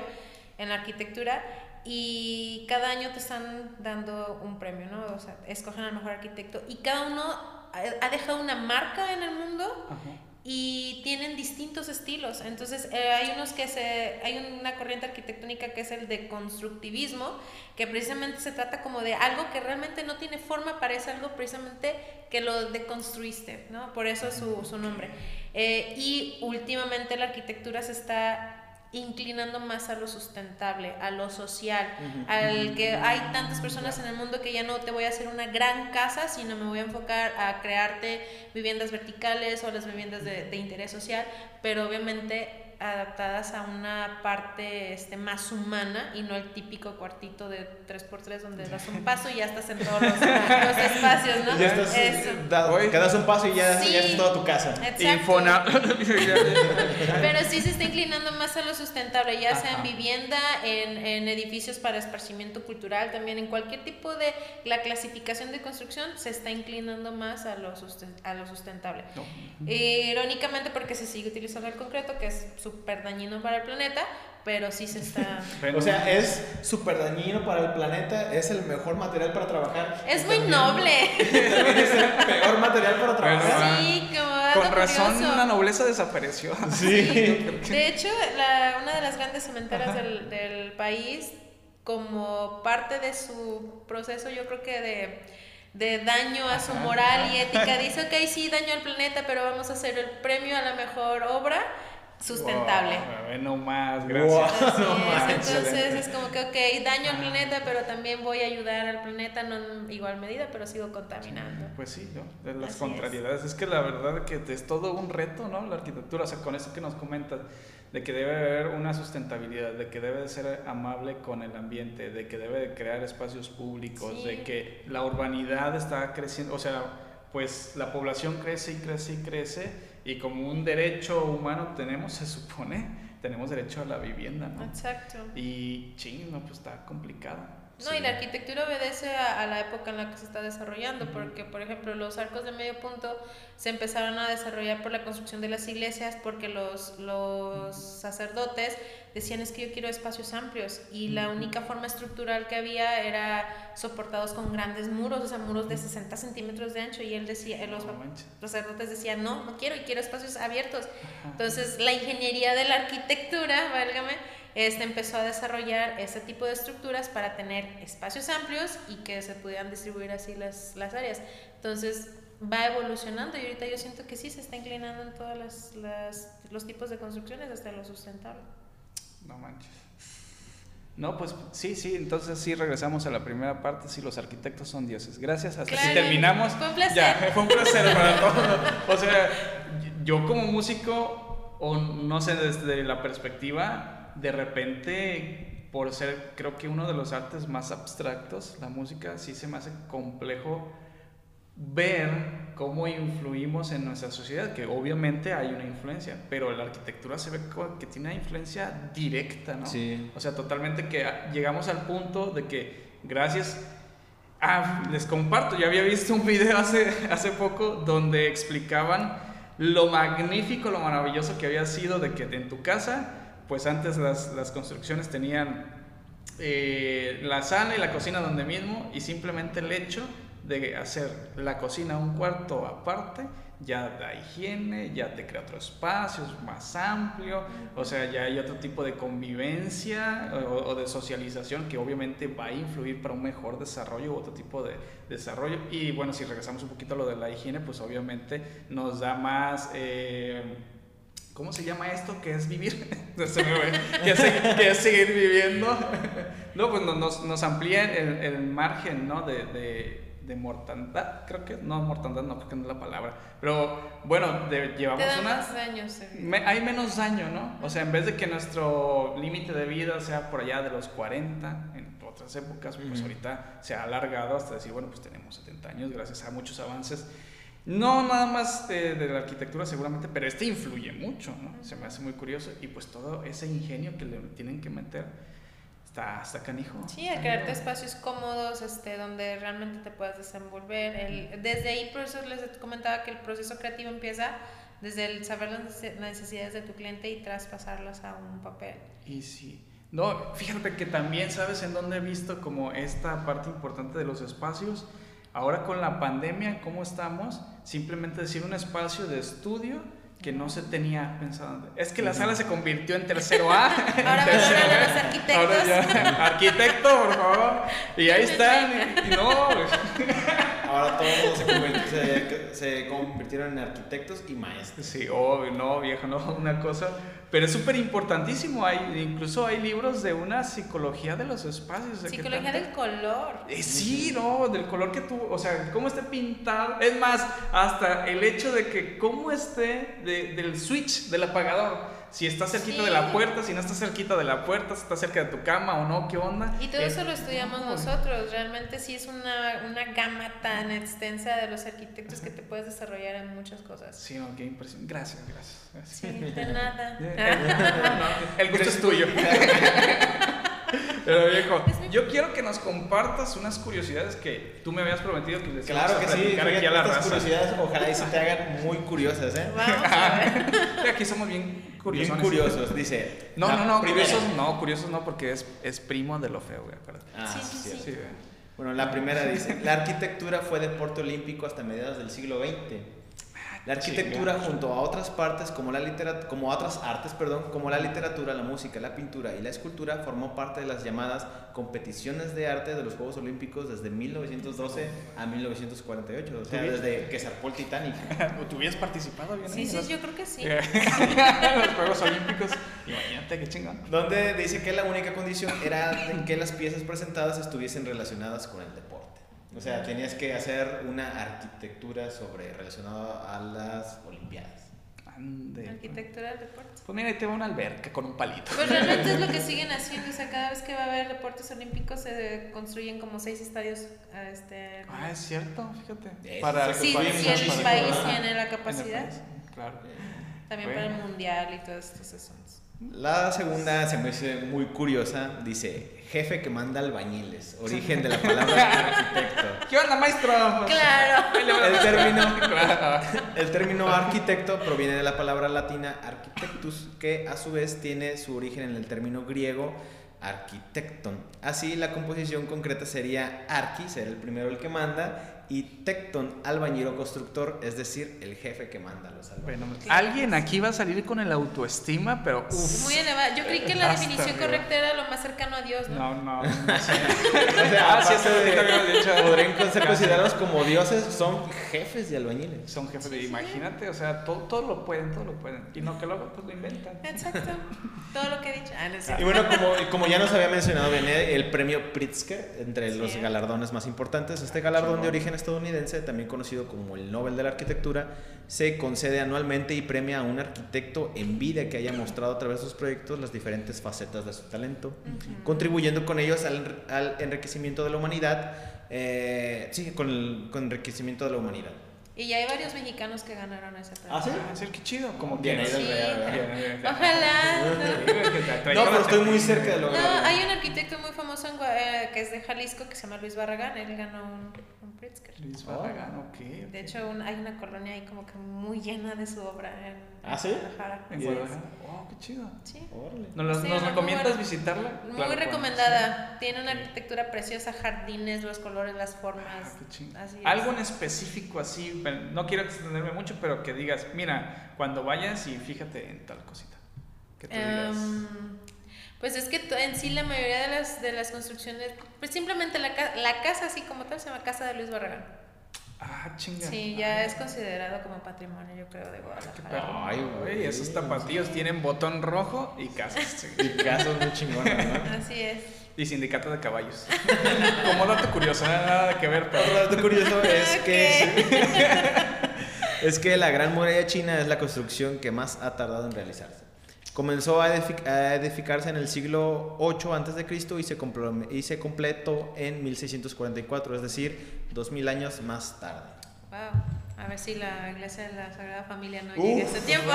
en la arquitectura, y cada año te están dando un premio, ¿no? O sea, escogen al mejor arquitecto, y cada uno ha dejado una marca en el mundo y tienen distintos estilos. Entonces, eh, hay unos que se, hay una corriente arquitectónica que es el de constructivismo, que precisamente se trata como de algo que realmente no tiene forma, parece algo precisamente que lo deconstruiste, ¿no? Por eso su, su nombre. Eh, y últimamente la arquitectura se está inclinando más a lo sustentable, a lo social, al que hay tantas personas en el mundo que ya no te voy a hacer una gran casa, sino me voy a enfocar a crearte viviendas verticales o las viviendas de, de interés social, pero obviamente adaptadas a una parte este, más humana y no el típico cuartito de 3x3 donde das un paso y ya estás en todos los, espacios, ¿no? Ya estás Dado, que das un paso y ya, ya es toda tu casa. Infona. [LAUGHS] [LAUGHS] Pero sí se está inclinando más a lo sustentable, ya sea en vivienda, en, en, edificios para esparcimiento cultural, también en cualquier tipo de la clasificación de construcción se está inclinando más a lo, a lo sustentable. irónicamente porque se sigue utilizando el concreto, que es súper dañino para el planeta, pero sí se está... [LAUGHS] o sea, es súper dañino para el planeta, es el mejor material para trabajar. Es muy noble. [LAUGHS] es el peor material para trabajar. sí, como Con razón la nobleza desapareció. Sí. [LAUGHS] De hecho, la, una de las grandes cementeras del, del país, como parte de su proceso, yo creo que de de daño a su moral y ética, dice, ok, sí, daño al planeta, pero vamos a hacer el premio a la mejor obra sustentable. no más, gracias. Entonces es como que, ok, daño al planeta, pero también voy a ayudar al planeta, no en igual medida, pero sigo contaminando. Pues sí, ¿no? de las contrariedades. Es. que la verdad que es todo un reto, ¿no? La arquitectura, o sea, con eso que nos comentas, de que debe haber una sustentabilidad, de que debe de ser amable con el ambiente, de que debe de crear espacios públicos, de que la urbanidad está creciendo, o sea, pues la población crece y crece y crece y como un derecho humano tenemos, se supone, tenemos derecho a la vivienda, ¿no? Exacto. Y ching, no, pues está complicado. No, y la arquitectura obedece a, la época en la que se está desarrollando, porque, por ejemplo, los arcos de medio punto se empezaron a desarrollar por la construcción de las iglesias, porque los, los sacerdotes decían es que yo quiero espacios amplios, y la única forma estructural que había era soportados con grandes muros, o sea, muros de 60 centímetros de ancho, y él decía, los, sacerdotes decían, no, no quiero, y quiero espacios abiertos. Entonces, la ingeniería de la arquitectura, válgame, este empezó a desarrollar ese tipo de estructuras para tener espacios amplios y que se pudieran distribuir así las, las áreas. Entonces va evolucionando y ahorita yo siento que sí se está inclinando en todos las, las, los tipos de construcciones hasta lo sustentable. No manches. No, pues sí, sí, entonces sí regresamos a la primera parte, sí, los arquitectos son dioses. Gracias, hasta que terminamos. Fue un placer. Ya, fue un placer para todos. O sea, yo como músico, o no sé, desde la perspectiva, de repente, por ser creo que uno de los artes más abstractos, la música sí se me hace complejo ver cómo influimos en nuestra sociedad, que obviamente hay una influencia, pero la arquitectura se ve que tiene una influencia directa, ¿no? Sí. O sea, totalmente que llegamos al punto de que gracias Ah, les comparto, yo había visto un video hace, hace poco donde explicaban lo magnífico, lo maravilloso que había sido de que en tu casa, pues antes las, las construcciones tenían eh, la sala y la cocina donde mismo y simplemente el hecho de hacer la cocina un cuarto aparte ya da higiene, ya te crea otro espacio, es más amplio, o sea, ya hay otro tipo de convivencia o, de socialización que obviamente va a influir para un mejor desarrollo u otro tipo de desarrollo. Y bueno, si regresamos un poquito a lo de la higiene, pues obviamente nos da más... Eh, ¿Cómo se llama esto? ¿Qué es vivir? [LAUGHS] ¿Qué, es, seguir viviendo? [LAUGHS] no, pues nos, nos amplía el, el margen ¿no? de de mortandad, creo que, no, mortandad no, creo que no es la palabra, pero bueno, llevamos Te una... Más daños, hay menos daño, ¿no? O sea, en vez de que nuestro límite de vida sea por allá de los 40, en otras épocas, pues ahorita se ha alargado hasta decir, bueno, pues tenemos 70 años gracias a muchos avances. No nada más de, de la arquitectura seguramente, pero este influye mucho, ¿no? Se me hace muy curioso y pues todo ese ingenio que le tienen que meter está, está canijo. Sí, a crearte espacios cómodos este, donde realmente te puedas desenvolver. El, desde ahí, por eso les comentaba que el proceso creativo empieza desde el saber las necesidades de tu cliente y traspasarlas a un papel. Y sí. No, fíjate que también sabes en dónde he visto como esta parte importante de los espacios. Ahora con la pandemia, ¿cómo estamos? Simplemente decir un espacio de estudio que no se tenía pensado. Es que la sala se convirtió en tercero A. [LAUGHS] Ahora tercero a los arquitectos. arquitecto, por favor. Y ahí están. Y, no. [LAUGHS] Ahora todos se, se, convirtieron en arquitectos y maestros. Sí, obvio, no, viejo, no, una cosa. Pero es súper importantísimo. Hay, incluso hay libros de una psicología de los espacios. Psicología del color. Eh, sí, no, del color que tú, o sea, cómo esté pintado. Es más, hasta el hecho de que cómo esté del switch, del apagador si está cerquita de la puerta, si no está cerquita de la puerta, si está cerca de tu cama o no, qué onda. Y todo eso lo estudiamos nosotros, realmente sí es una, una, gama tan extensa de los arquitectos que te puedes desarrollar en muchas cosas. Sí, no, qué impresión. Gracias, gracias. Sí, de nada. [LAUGHS] el gusto es tuyo. [LAUGHS] Pero viejo, yo quiero que nos compartas unas curiosidades que tú me habías prometido que les Claro que sí, aquí a la raza. curiosidades ojalá y se te hagan muy curiosas, ¿eh? Vamos a ver. aquí somos bien curiosos. Bien curiosos, dice. No, no, no, curiosos no, curiosos no, porque es, es primo de lo feo, güey, Ah, sí, sí, sí. sí. Bueno, la primera dice, la arquitectura fue deporte olímpico hasta mediados del siglo XX la arquitectura junto a otras partes como la literatura, como otras artes, perdón, como la literatura, la música, la pintura y la escultura formó parte de las llamadas competiciones de arte de los Juegos Olímpicos desde 1912 a 1948, o sea, desde que zarpó el Titanic. [LAUGHS] ¿Tú hubieras participado bien? Sí, sí, yo creo que sí. [LAUGHS] los Juegos Olímpicos, imagínate qué chingón. Donde dice que la única condición era que las piezas presentadas estuviesen relacionadas con el deporte. O sea, tenías que hacer una arquitectura sobre relacionada a las Olimpiadas. Ande. Arquitectura del deporte. Pues mira, ahí te va una alberca con un palito. Pues realmente es lo que [LAUGHS] siguen haciendo. O sea, cada vez que va a haber deportes olímpicos se construyen como seis estadios. Este, ah, es cierto, fíjate. para sí, si el país tiene la capacidad. claro. También para el mundial y todos estos asuntos. La segunda se me hace muy curiosa. Dice, jefe que manda albañiles. Origen de la palabra arquitecto. [LAUGHS] ¿Qué onda, maestro? Claro. [LAUGHS] El término, el término arquitecto proviene de la palabra latina architectus, que a su vez tiene su origen en el término griego arquitecton. Así, la composición concreta sería arqui, ser el primero el que manda, y tecton, albañil constructor, es decir, el jefe que manda los albañiles. Bueno, alguien aquí va a salir con el autoestima, pero Muy elevado. Yo creí que la definición correcta era lo más cercano a Dios, ¿no? No, no. no [LAUGHS] o sea, ah, sí, [LAUGHS] de, podrían ser considerados como dioses, son jefes de albañiles. Son jefes de, imagínate, o sea, todo, todo, lo pueden, todo lo pueden. Y no que luego pues lo inventan. Exacto. todo lo que he dicho. Ah, y bueno, como, como ya nos había mencionado, viene el premio Pritzker, entre los galardones más importantes. Este galardón de origen estadounidense, también conocido como el Nobel de la Arquitectura, se concede anualmente y premia a un arquitecto en vida que haya mostrado a través de sus proyectos las diferentes facetas de su talento, contribuyendo con ellos al, enriquecimiento de la humanidad, eh, sí, con el, con enriquecimiento de la humanidad. Y ya hay varios mexicanos que ganaron ese premio. ¿Ah, sí? Ah, qué chido. Como bien, sí. Ojalá. No, pero estoy muy cerca de lo No, hay un arquitecto muy famoso en, eh, que es de Jalisco que se llama Luis Barragán. Él ganó un Pritzker. Luis Barragán, ok. De hecho, hay una colonia ahí como que muy llena de su obra. En, ¿Ah, sí? En Guadalajara. Wow, qué chido. Sí. ¿Nos, ¿nos recomiendas visitarla? Muy recomendada. Tiene una arquitectura preciosa, jardines, los colores, las formas. Ah, qué chido. Así Algo en específico así no quiero extenderme mucho, pero que digas, mira, cuando vayas y fíjate en tal cosita. Que tú digas. Pues es que en sí la mayoría de las, de las construcciones, pues simplemente la, la casa así como tal se llama Casa de Luis Barragán. Ah, chinga. Sí, ya es considerado como patrimonio, yo creo, de Guadalajara. Ay, güey, esos tapatíos tienen botón rojo y casas. y casas muy chingonas, ¿no? [LAUGHS] Así es. Y sindicato de caballos. [LAUGHS] Como dato curioso, nada que ver, pero. Dato curioso es que. [LAUGHS] es que la Gran Muralla China es la construcción que más ha tardado en realizarse. Comenzó a, edificarse en el siglo 8 a.C. y se, y se completó en 1644, es decir, 2000 años más tarde. Wow. A ver si la iglesia de la Sagrada Familia no llega a ese tiempo.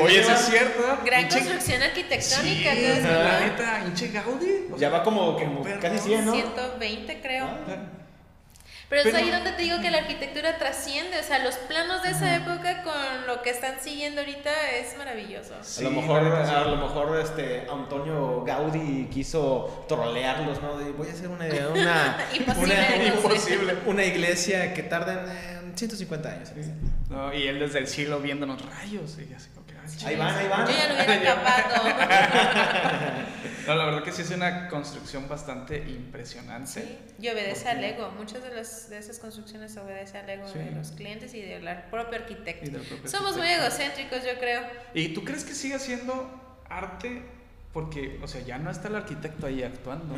Oye, eso es cierto. Gran construcción arquitectónica. Sí, la neta, Inche Gaudi. Ya va como, como casi 100, ¿no? 120, creo. Ah. Pero, es ahí donde te digo que la arquitectura trasciende, o sea, los planos de esa época con lo que están siguiendo ahorita es maravilloso. a lo mejor, a lo mejor este Antonio Gaudí quiso trolearlos, ¿no? voy a hacer una una, [LAUGHS] imposible, una, iglesia que tarda en 150 años. No, y él desde el cielo viéndonos rayos y así ahí van, ahí van. Yo ya lo hubiera [LAUGHS] acabado. [LAUGHS] no, la verdad que sí es una construcción bastante impresionante. Sí, y obedece al ego. Muchas de, las, de esas construcciones obedece al ego de los clientes y del propio arquitecto. Somos muy egocéntricos, yo creo. ¿Y tú crees que sigue siendo arte? Porque, o sea, ya no está el arquitecto ahí actuando.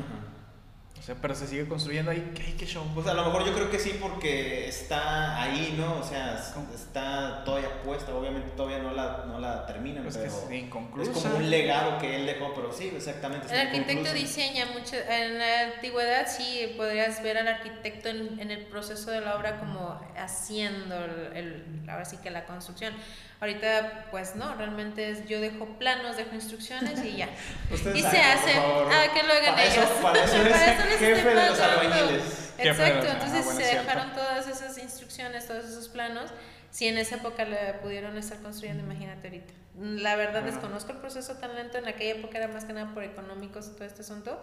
Sea, pero se sigue construyendo ahí. ¿Qué, qué show? Pues a lo mejor yo creo que sí, porque está ahí, ¿no? O sea, está todavía puesta. Obviamente todavía no la, no la terminan. Pues pero es inconclusa. Es como un legado que él dejó, pero sí, exactamente. El arquitecto diseña mucho. En la antigüedad sí podrías ver al arquitecto en, en el proceso de la obra como haciendo el, el, ahora sí que la construcción. Ahorita, pues no, realmente es, yo dejo planos, dejo instrucciones y ya. [LAUGHS] y se hace. Ah, que lo hagan ellos. para eso [LAUGHS] es jefe de los albañiles. Exacto, entonces se dejaron todas esas instrucciones, todos esos planos. Si en esa época le pudieron estar construyendo, imagínate ahorita. La verdad, desconozco el proceso tan lento. En aquella época era más que nada por económicos todo este asunto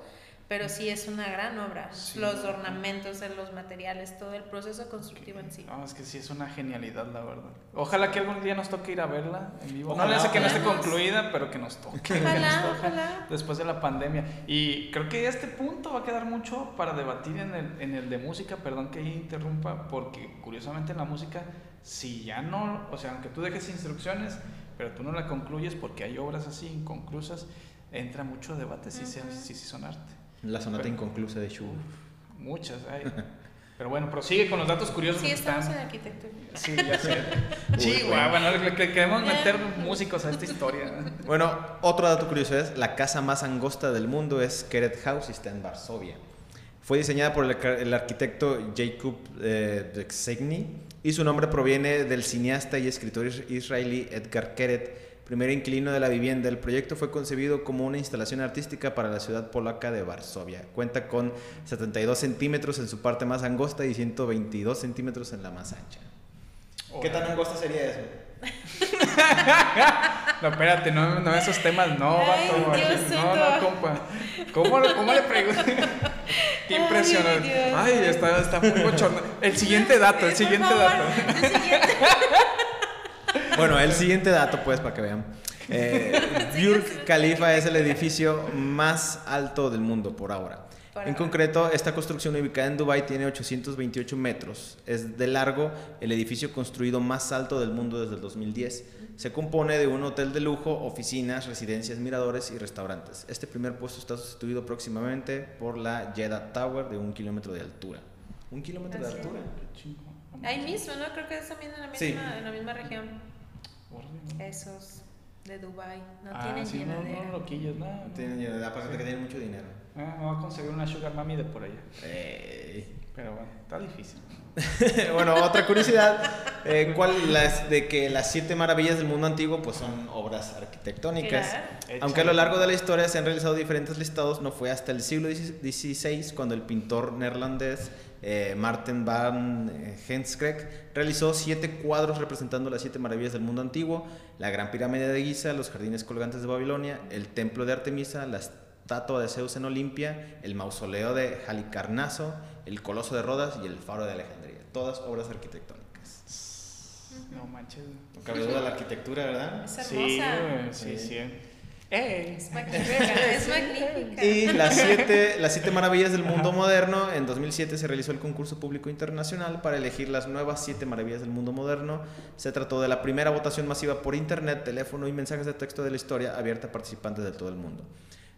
pero sí es una gran obra. Los ornamentos, los materiales, todo el proceso constructivo en sí. No, es que sí es una genialidad, la verdad. Ojalá que algún día nos toque ir a verla en vivo. no le hace que no esté concluida, pero que nos toque. Ojalá, [LAUGHS] ojalá. Después de la pandemia. Y creo que este punto va a quedar mucho para debatir en el, en el de música. Perdón que interrumpa, porque curiosamente en la música, si ya no, o sea, aunque tú dejes instrucciones, pero tú no la concluyes porque hay obras así inconclusas, entra mucho debate si, si, si son arte. La sonata inconclusa de Schubert. Muchas hay. [LAUGHS] Pero bueno, prosigue con los datos curiosos. Sí, estamos en arquitectura. Sí, ya sé. [LAUGHS] sí, bueno, queremos meter músicos a esta historia. Bueno, otro dato curioso es, la casa más angosta del mundo es Keret House y está en Varsovia. Fue diseñada por el, arquitecto Jacob eh, y su nombre proviene del cineasta y escritor israelí Edgar Keret, primer inquilino de la vivienda. El proyecto fue concebido como una instalación artística para la ciudad polaca de Varsovia. Cuenta con 72 centímetros en su parte más angosta y 122 centímetros en la más ancha. ¿Qué tan angosta sería eso? [LAUGHS] no, espérate, no, no esos temas, no, vato. no, no, compa. ¿Cómo, cómo le pregunto? Qué impresionante. Ay, está, está muy bochorno. El siguiente dato, el siguiente dato. El siguiente. [LAUGHS] Bueno, el siguiente dato, pues, para que vean. Eh, Burj Khalifa es el edificio más alto del mundo por ahora. En concreto, esta construcción ubicada en Dubai tiene 828 metros. Es de largo el edificio construido más alto del mundo desde el 2010. Se compone de un hotel de lujo, oficinas, residencias, miradores y restaurantes. Este primer puesto está sustituido próximamente por la Jeddah Tower de un kilómetro de altura. Un kilómetro de altura. Ahí mismo, ¿no? Creo que es también en la misma, en la misma región. Esos de Dubai no ah, tienen sí, No, no, loquillos, nada. No. Tienen llenadera, aparte que tienen mucho dinero. Ah, me voy a conseguir una sugar mami de por allá. Pero bueno, está difícil. [LAUGHS] bueno, otra curiosidad, eh, ¿cuál las de que las siete maravillas del mundo antiguo pues son obras arquitectónicas? Aunque a lo largo de la historia se han realizado diferentes listados, no fue hasta el siglo XVI cuando el pintor neerlandés eh, Martin van Heemskerk realizó siete cuadros representando las siete maravillas del mundo antiguo, la Gran Pirámide de Giza, los jardines colgantes de Babilonia, el Templo de Artemisa, la estatua de Zeus en Olimpia, el mausoleo de Halicarnaso, el Coloso de Rodas y el Faro de Alejandría. Todas obras arquitectónicas. No manches. No cabe duda la arquitectura, ¿verdad? Es hermosa. Sí, sí, sí. Es magnífica, [LAUGHS] es magnífica. Y las [LAUGHS] siete, las siete maravillas del mundo moderno. En 2007 se realizó el concurso público internacional para elegir las nuevas siete maravillas del mundo moderno. Se trató de la primera votación masiva por internet, teléfono y mensajes de texto de la historia abierta a participantes de todo el mundo.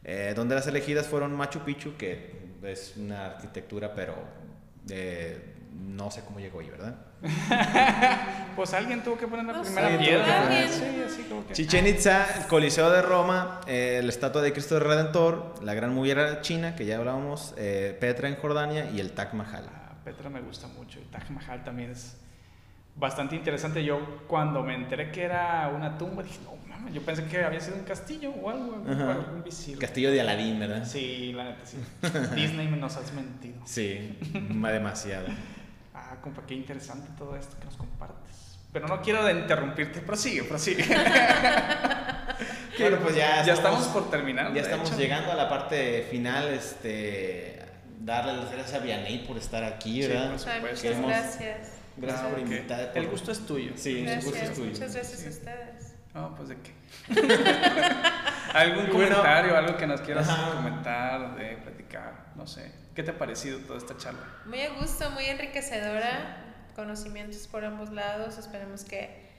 Eh, donde las elegidas fueron Machu Picchu, que es una arquitectura, pero eh, no sé cómo llegó ahí, ¿verdad? [LAUGHS] pues alguien tuvo que poner la primera piedra. Chichen Itza, el Coliseo de Roma, eh, la estatua de Cristo Redentor, la Gran Muralla China, que ya hablábamos, Petra en Jordania y el Taj Mahal. Ah, Petra me gusta mucho, el Taj Mahal también es bastante interesante. Yo cuando me enteré que era una tumba dije, no yo pensé que había sido un castillo o algo, un visir. Castillo de Aladín, ¿verdad? Sí, la neta, sí. [LAUGHS] Disney nos has mentido. Sí, demasiado. Ah, compa, qué interesante todo esto que nos compartes. Pero no quiero interrumpirte, prosigue, prosigue. [LAUGHS] bueno, pues ya, ya estamos, por terminar. Ya estamos llegando a la parte final, este, darle las gracias a Vianey por estar aquí, ¿verdad? Sí, muchas gracias. Gracias por invitar. El gusto es tuyo. Sí, el gusto es tuyo. Muchas gracias a ustedes. No, pues de qué. [LAUGHS] ¿Algún comentario, algo que nos quieras comentar, de platicar? No sé. ¿Qué te ha parecido toda esta charla? Muy a gusto, muy enriquecedora. Conocimientos por ambos lados. Esperemos que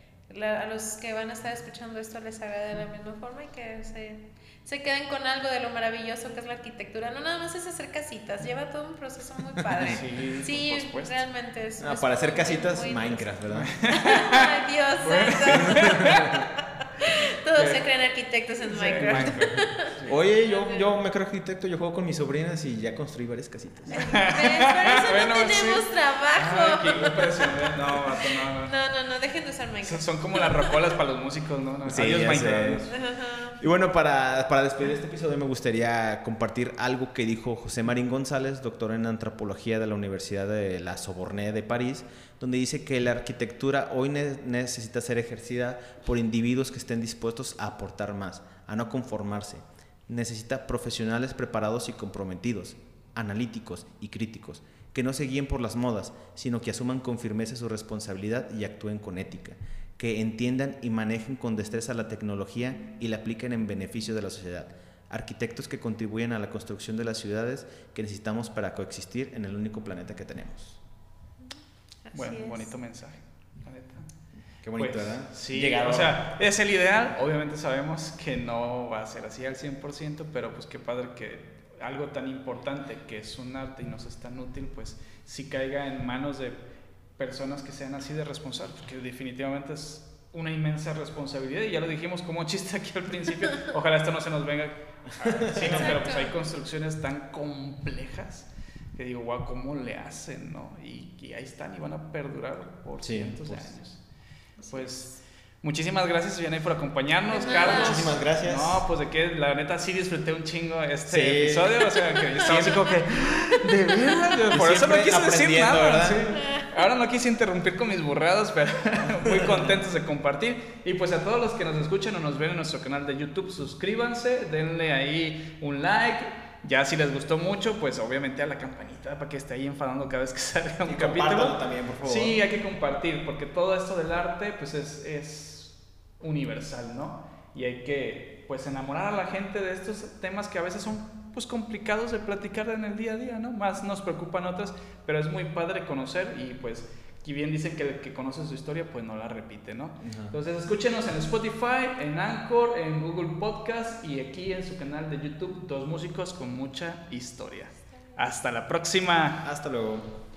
a los que van a estar escuchando esto les haga de la misma forma y que se, se queden con algo de lo maravilloso que es la arquitectura. No nada más es hacer casitas, lleva todo un proceso muy padre. [LAUGHS] Sí, sí realmente es. para hacer casitas, Minecraft, ¿verdad? [LAUGHS] Ay, Dios [LAUGHS] Todos se creen arquitectos en Minecraft. [LAUGHS] Oye, yo, yo me creo arquitecto, yo juego con mis sobrinas y ya construí varias casitas. Por eso no tenemos trabajo. ¿eh? no, no, no, no, dejen de usar Minecraft. Son como las rocolas para los músicos, ¿no? sí, Adiós, Minecraft. Y bueno, para, para despedir este episodio me gustaría compartir algo que dijo José Marín González, doctor en antropología de la Universidad de la Sorbonne de París, donde dice que la arquitectura hoy necesita ser ejercida por individuos que estén dispuestos a aportar más, a no conformarse. Necesita profesionales preparados y comprometidos, analíticos y críticos, que no se guíen por las modas, sino que asuman con firmeza su responsabilidad y actúen con ética, que entiendan y manejen con destreza la tecnología y la apliquen en beneficio de la sociedad. Arquitectos que contribuyen a la construcción de las ciudades que necesitamos para coexistir en el único planeta que tenemos bueno, bonito mensaje. Qué bonito, pues, ¿verdad? Sí, o sea, es el ideal. Obviamente sabemos que no va a ser así al 100%, pero pues qué padre que algo tan importante que es un arte y nos es tan útil, pues sí caiga en manos de personas que sean así de responsables, porque definitivamente es una inmensa responsabilidad y ya lo dijimos como chiste aquí al principio, [LAUGHS] ojalá esto no se nos venga, sino, pero pues hay construcciones tan complejas que digo, wow, ¿cómo le hacen? ¿no? Y, ahí están y van a perdurar por cientos de pues, años. Pues muchísimas gracias, Vianey, por acompañarnos, Carlos. Muchísimas gracias. No, pues de que la neta sí disfruté un chingo este episodio, o sea, que [LAUGHS] estaba así como que, de verdad, por eso no quise decir nada. Sí. Ahora no quise interrumpir con mis burrados, pero [LAUGHS] muy contentos de compartir. Y pues a todos los que nos escuchan o nos ven en nuestro canal de YouTube, suscríbanse, denle ahí un like ya si les gustó mucho, pues obviamente a la campanita para que esté ahí enfadando cada vez que [LAUGHS] salga un capítulo. también, por favor. Sí, hay que compartir, porque todo esto del arte pues es, es universal, ¿no? Y hay que pues enamorar a la gente de estos temas que a veces son pues complicados de platicar en el día a día, ¿no? Más nos preocupan otras, pero es muy padre conocer y pues y bien dicen que el que conoce su historia, pues no la repite, ¿no? Entonces escúchenos en Spotify, en Anchor, en Google Podcast y aquí en su canal de YouTube, Dos Músicos con mucha historia. Hasta la próxima. Hasta luego.